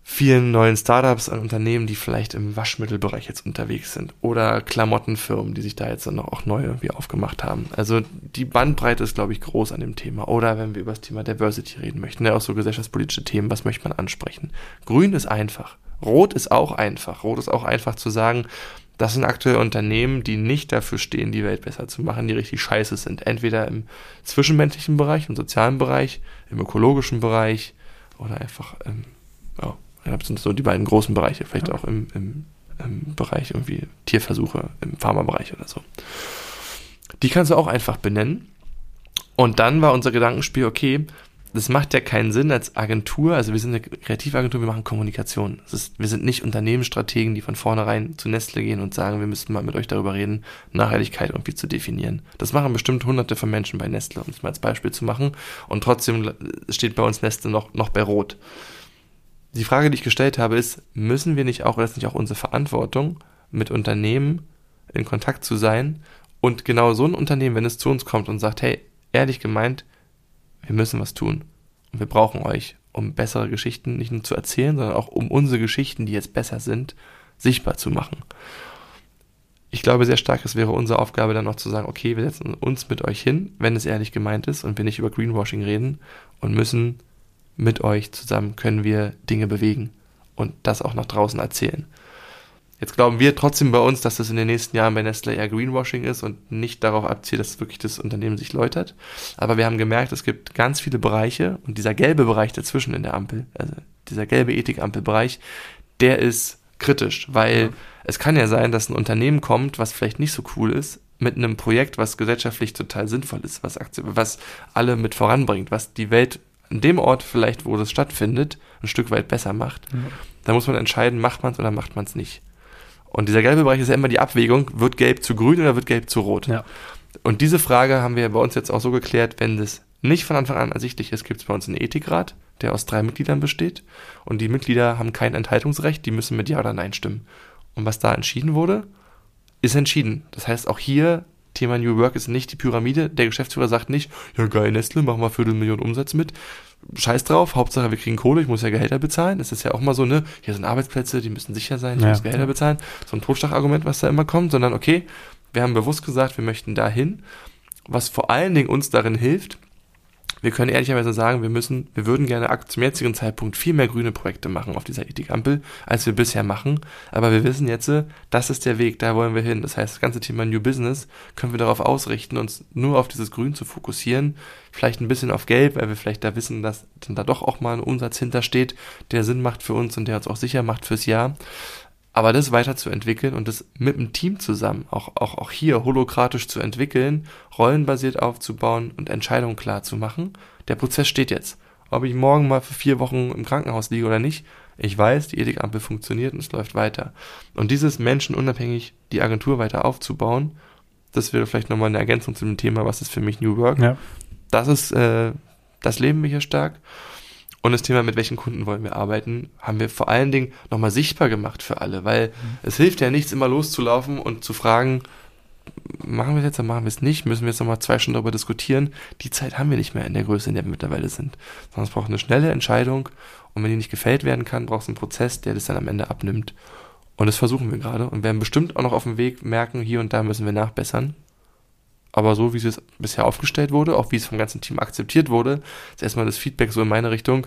vielen neuen Startups an Unternehmen, die vielleicht im Waschmittelbereich jetzt unterwegs sind oder Klamottenfirmen, die sich da jetzt dann auch neu irgendwie aufgemacht haben. Also die Bandbreite ist, glaube ich, groß an dem Thema. Oder wenn wir über das Thema Diversity reden möchten, ja auch so gesellschaftspolitische Themen, was möchte man ansprechen? Grün ist einfach. Rot ist auch einfach. Rot ist auch einfach zu sagen, das sind aktuell Unternehmen, die nicht dafür stehen, die Welt besser zu machen, die richtig scheiße sind. Entweder im zwischenmenschlichen Bereich, im sozialen Bereich, im ökologischen Bereich oder einfach, ähm, ja, das sind so die beiden großen Bereiche, vielleicht Ja. auch im, im, im Bereich irgendwie Tierversuche, im Pharmabereich oder so. Die kannst du auch einfach benennen. Und dann war unser Gedankenspiel, okay, das macht ja keinen Sinn als Agentur, also wir sind eine Kreativagentur, wir machen Kommunikation. Ist, wir sind nicht Unternehmensstrategen, die von vornherein zu Nestle gehen und sagen, wir müssten mal mit euch darüber reden, Nachhaltigkeit irgendwie zu definieren. Das machen bestimmt hunderte von Menschen bei Nestle, um es mal als Beispiel zu machen. Und trotzdem steht bei uns Nestle noch, noch bei Rot. Die Frage, die ich gestellt habe, ist, müssen wir nicht auch, oder ist nicht auch unsere Verantwortung, mit Unternehmen in Kontakt zu sein und genau so ein Unternehmen, wenn es zu uns kommt und sagt, hey, ehrlich gemeint, wir müssen was tun und wir brauchen euch, um bessere Geschichten nicht nur zu erzählen, sondern auch um unsere Geschichten, die jetzt besser sind, sichtbar zu machen. Ich glaube sehr stark, es wäre unsere Aufgabe dann noch zu sagen, okay, wir setzen uns mit euch hin, wenn es ehrlich gemeint ist und wir nicht über Greenwashing reden und müssen mit euch zusammen können wir Dinge bewegen und das auch nach draußen erzählen. Jetzt glauben wir trotzdem bei uns, dass das in den nächsten Jahren bei Nestle eher Greenwashing ist und nicht darauf abzielt, dass wirklich das Unternehmen sich läutert. Aber wir haben gemerkt, es gibt ganz viele Bereiche und dieser gelbe Bereich dazwischen in der Ampel, also dieser gelbe Ethikampelbereich, der ist kritisch, weil Ja. es kann ja sein, dass ein Unternehmen kommt, was vielleicht nicht so cool ist, mit einem Projekt, was gesellschaftlich total sinnvoll ist, was, was alle mit voranbringt, was die Welt an dem Ort vielleicht, wo das stattfindet, ein Stück weit besser macht. Ja. Da muss man entscheiden, macht man es oder macht man es nicht. Und dieser gelbe Bereich ist ja immer die Abwägung, wird gelb zu grün oder wird gelb zu rot? Ja. Und diese Frage haben wir bei uns jetzt auch so geklärt, wenn das nicht von Anfang an ersichtlich ist, gibt es bei uns einen Ethikrat, der aus drei Mitgliedern besteht. Und die Mitglieder haben kein Enthaltungsrecht, die müssen mit Ja oder Nein stimmen. Und was da entschieden wurde, ist entschieden. Das heißt, auch hier, Thema New Work ist nicht die Pyramide. Der Geschäftsführer sagt nicht, ja geil, Nestle, machen wir Viertelmillion Umsatz mit. Scheiß drauf, Hauptsache wir kriegen Kohle, ich muss ja Gehälter bezahlen. Das ist ja auch mal so, ne, hier sind Arbeitsplätze, die müssen sicher sein, ich Ja. muss Gehälter bezahlen. So ein Totschlagargument, was da immer kommt, sondern okay, wir haben bewusst gesagt, wir möchten dahin, was vor allen Dingen uns darin hilft, wir können ehrlicherweise sagen, wir müssen, wir würden gerne zum jetzigen Zeitpunkt viel mehr grüne Projekte machen auf dieser Ethikampel, als wir bisher machen. Aber wir wissen jetzt, das ist der Weg, da wollen wir hin. Das heißt, das ganze Thema New Business können wir darauf ausrichten, uns nur auf dieses Grün zu fokussieren. Vielleicht ein bisschen auf Gelb, weil wir vielleicht da wissen, dass dann da doch auch mal ein Umsatz hintersteht, der Sinn macht für uns und der uns auch sicher macht fürs Jahr. Aber das weiterzuentwickeln und das mit dem Team zusammen, auch, auch, auch hier holokratisch zu entwickeln, rollenbasiert aufzubauen und Entscheidungen klar zu machen, der Prozess steht jetzt. Ob ich morgen mal für vier Wochen im Krankenhaus liege oder nicht, ich weiß, die Ethikampel funktioniert und es läuft weiter. Und dieses menschenunabhängig die Agentur weiter aufzubauen, das wäre vielleicht nochmal eine Ergänzung zu dem Thema, was ist für mich New Work. Ja. das ist, äh, das leben wir hier stark. Und das Thema, mit welchen Kunden wollen wir arbeiten, haben wir vor allen Dingen nochmal sichtbar gemacht für alle, weil mhm. es hilft ja nichts, immer loszulaufen und zu fragen, machen wir es jetzt oder machen wir es nicht, müssen wir jetzt nochmal zwei Stunden darüber diskutieren. Die Zeit haben wir nicht mehr in der Größe, in der wir mittlerweile sind. Sondern es braucht eine schnelle Entscheidung und wenn die nicht gefällt werden kann, braucht es einen Prozess, der das dann am Ende abnimmt. Und das versuchen wir gerade und werden bestimmt auch noch auf dem Weg merken, hier und da müssen wir nachbessern. Aber so wie es bisher aufgestellt wurde, auch wie es vom ganzen Team akzeptiert wurde, ist erstmal das Feedback so in meine Richtung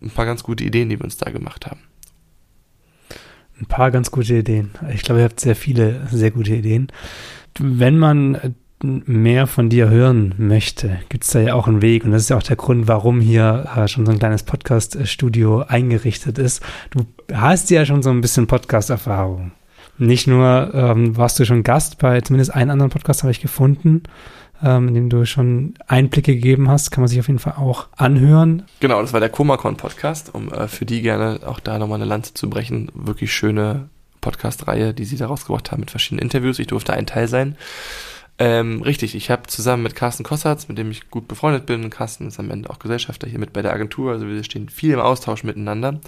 ein paar ganz gute Ideen, die wir uns da gemacht haben. Ein paar ganz gute Ideen. Ich glaube, ihr habt sehr viele sehr gute Ideen. Wenn man mehr von dir hören möchte, gibt es da ja auch einen Weg. Und das ist ja auch der Grund, warum hier äh, schon so ein kleines Podcast-Studio eingerichtet ist. Du hast ja schon so ein bisschen Podcast-Erfahrung. Nicht nur ähm, warst du schon Gast bei zumindest einem anderen Podcast, habe ich gefunden, ähm, in dem du schon Einblicke gegeben hast, kann man sich auf jeden Fall auch anhören. Genau, das war der Komacon Podcast, um äh, für die gerne auch da nochmal eine Lanze zu brechen. Wirklich schöne Podcast-Reihe, die sie da rausgebracht haben mit verschiedenen Interviews. Ich durfte ein Teil sein. Ähm, richtig, ich habe zusammen mit Carsten Kossatz, mit dem ich gut befreundet bin, Carsten ist am Ende auch Gesellschafter hier mit bei der Agentur, also wir stehen viel im Austausch miteinander,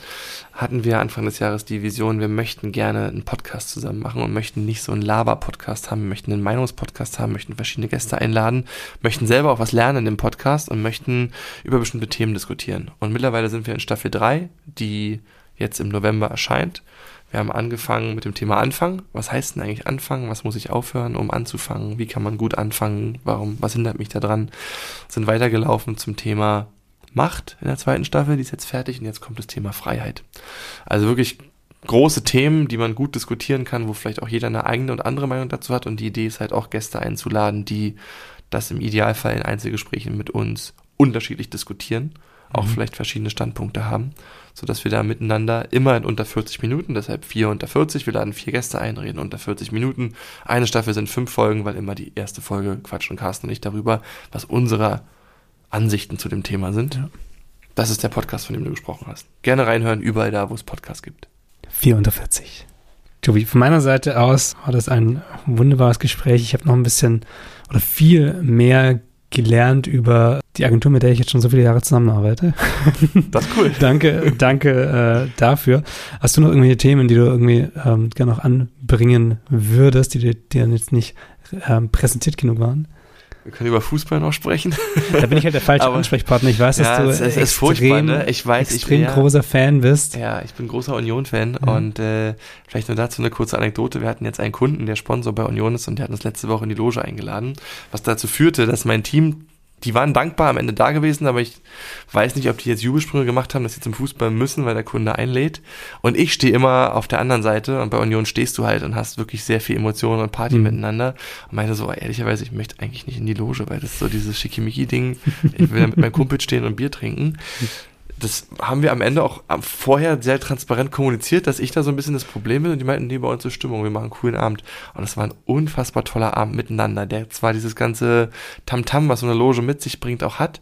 hatten wir Anfang des Jahres die Vision, wir möchten gerne einen Podcast zusammen machen und möchten nicht so einen Laber-Podcast haben, möchten einen Meinungspodcast haben, möchten verschiedene Gäste einladen, möchten selber auch was lernen im Podcast und möchten über bestimmte Themen diskutieren. Und mittlerweile sind wir in Staffel 3, die jetzt im November erscheint. Wir haben angefangen mit dem Thema Anfang. Was heißt denn eigentlich anfangen? Was muss ich aufhören, um anzufangen? Wie kann man gut anfangen? Warum? Was hindert mich daran? Sind weitergelaufen zum Thema Macht in der zweiten Staffel. Die ist jetzt fertig und jetzt kommt das Thema Freiheit. Also wirklich große Themen, die man gut diskutieren kann, wo vielleicht auch jeder eine eigene und andere Meinung dazu hat. Und die Idee ist halt auch Gäste einzuladen, die das im Idealfall in Einzelgesprächen mit uns unterschiedlich diskutieren auch mhm. vielleicht verschiedene Standpunkte haben, so dass wir da miteinander immer in unter 40 Minuten, deshalb vier unter 40, wir laden vier Gäste ein, reden unter 40 Minuten. Eine Staffel sind fünf Folgen, weil immer die erste Folge quatschen Carsten und ich darüber, was unsere Ansichten zu dem Thema sind. Ja. Das ist der Podcast, von dem du gesprochen hast. Gerne reinhören, überall da, wo es Podcasts gibt. Vier unter 40. Tobi, von meiner Seite aus war das ein wunderbares Gespräch. Ich habe noch ein bisschen oder viel mehr gelernt über die Agentur, mit der ich jetzt schon so viele Jahre zusammenarbeite. Das ist cool. danke, danke äh, dafür. Hast du noch irgendwelche Themen, die du irgendwie ähm, gerne noch anbringen würdest, die dir, jetzt nicht ähm, präsentiert genug waren? Wir können über Fußball noch sprechen. Da bin ich halt der falsche Aber, Ansprechpartner. Ich weiß, dass ja, du es, es extrem, ne? ich weiß, extrem ich, ja, großer Fan bist. Ja, ich bin großer Union-Fan ja. und äh, vielleicht nur dazu eine kurze Anekdote. Wir hatten jetzt einen Kunden, der Sponsor bei Union ist und der hat uns letzte Woche in die Loge eingeladen, was dazu führte, dass mein Team die waren dankbar am Ende da gewesen, aber ich weiß nicht, ob die jetzt Jubelsprünge gemacht haben, dass sie zum Fußball müssen, weil der Kunde einlädt. Und ich stehe immer auf der anderen Seite und bei Union stehst du halt und hast wirklich sehr viel Emotionen und Party mhm. miteinander. Und meinte so, ehrlicherweise, ich möchte eigentlich nicht in die Loge, weil das ist so dieses Schickimicki-Ding. Ich will ja mit meinem Kumpel stehen und Bier trinken das haben wir am Ende auch vorher sehr transparent kommuniziert, dass ich da so ein bisschen das Problem bin und die meinten, nee, bei uns ist Stimmung, wir machen einen coolen Abend. Und es war ein unfassbar toller Abend miteinander, der zwar dieses ganze Tamtam, -Tam, was so eine Loge mit sich bringt, auch hat,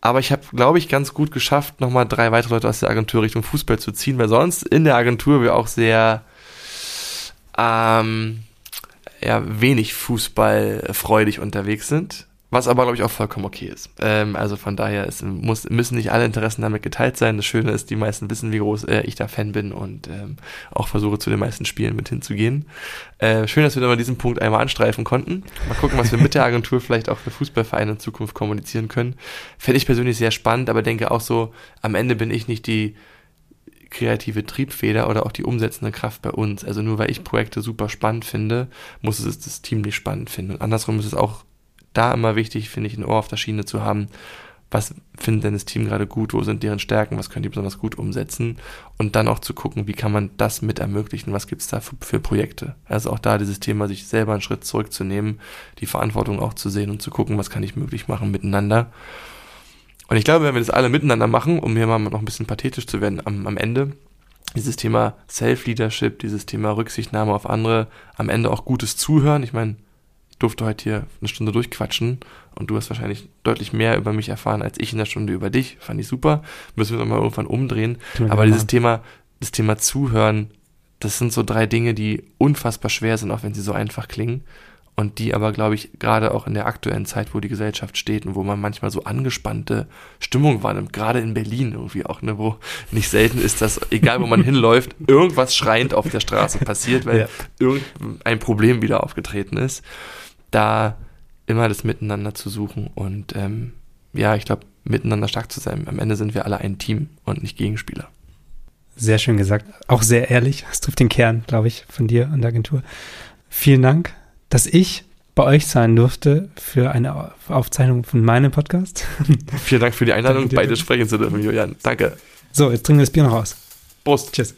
aber ich habe, glaube ich, ganz gut geschafft, nochmal drei weitere Leute aus der Agentur Richtung Fußball zu ziehen, weil sonst in der Agentur wir auch sehr ähm, ja, wenig fußballfreudig unterwegs sind was aber, glaube ich, auch vollkommen okay ist. Ähm, also von daher ist, muss, müssen nicht alle Interessen damit geteilt sein. Das Schöne ist, die meisten wissen, wie groß äh, ich da Fan bin und ähm, auch versuche zu den meisten Spielen mit hinzugehen. Äh, schön, dass wir da mal diesen Punkt einmal anstreifen konnten. Mal gucken, was wir mit der Agentur vielleicht auch für Fußballvereine in Zukunft kommunizieren können. Fände ich persönlich sehr spannend, aber denke auch so, am Ende bin ich nicht die kreative Triebfeder oder auch die umsetzende Kraft bei uns. Also nur weil ich Projekte super spannend finde, muss es das Team nicht spannend finden. Und andersrum ist es auch da immer wichtig, finde ich, ein Ohr auf der Schiene zu haben. Was findet denn das Team gerade gut? Wo sind deren Stärken? Was können die besonders gut umsetzen? Und dann auch zu gucken, wie kann man das mit ermöglichen? Was gibt es da für, für, Projekte? Also auch da dieses Thema, sich selber einen Schritt zurückzunehmen, die Verantwortung auch zu sehen und zu gucken, was kann ich möglich machen miteinander. Und ich glaube, wenn wir das alle miteinander machen, um hier mal noch ein bisschen pathetisch zu werden am, am Ende, dieses Thema Self-Leadership, dieses Thema Rücksichtnahme auf andere, am Ende auch gutes Zuhören. Ich meine, durfte heute hier eine Stunde durchquatschen und du hast wahrscheinlich deutlich mehr über mich erfahren als ich in der Stunde über dich. Fand ich super. Müssen wir nochmal irgendwann umdrehen. Aber dieses Thema, das Thema Zuhören, das sind so drei Dinge, die unfassbar schwer sind, auch wenn sie so einfach klingen. und die aber, glaube ich, gerade auch in der aktuellen Zeit, wo die Gesellschaft steht und wo man manchmal so angespannte Stimmung wahrnimmt, gerade in Berlin irgendwie auch, ne, wo nicht selten ist, dass, egal wo man hinläuft, irgendwas schreiend auf der Straße passiert, weil ja. irgendein Problem wieder aufgetreten ist, da immer das Miteinander zu suchen und ähm, ja, ich glaube, miteinander stark zu sein. Am Ende sind wir alle ein Team und nicht Gegenspieler. Sehr schön gesagt. Auch sehr ehrlich. Das trifft den Kern, glaube ich, von dir und der Agentur. Vielen Dank dass ich bei euch sein durfte für eine Aufzeichnung von meinem Podcast. Vielen Dank für die Einladung, beide sprechen zu dürfen, Julian. Danke. So, jetzt trinken wir das Bier noch aus. Prost. Tschüss.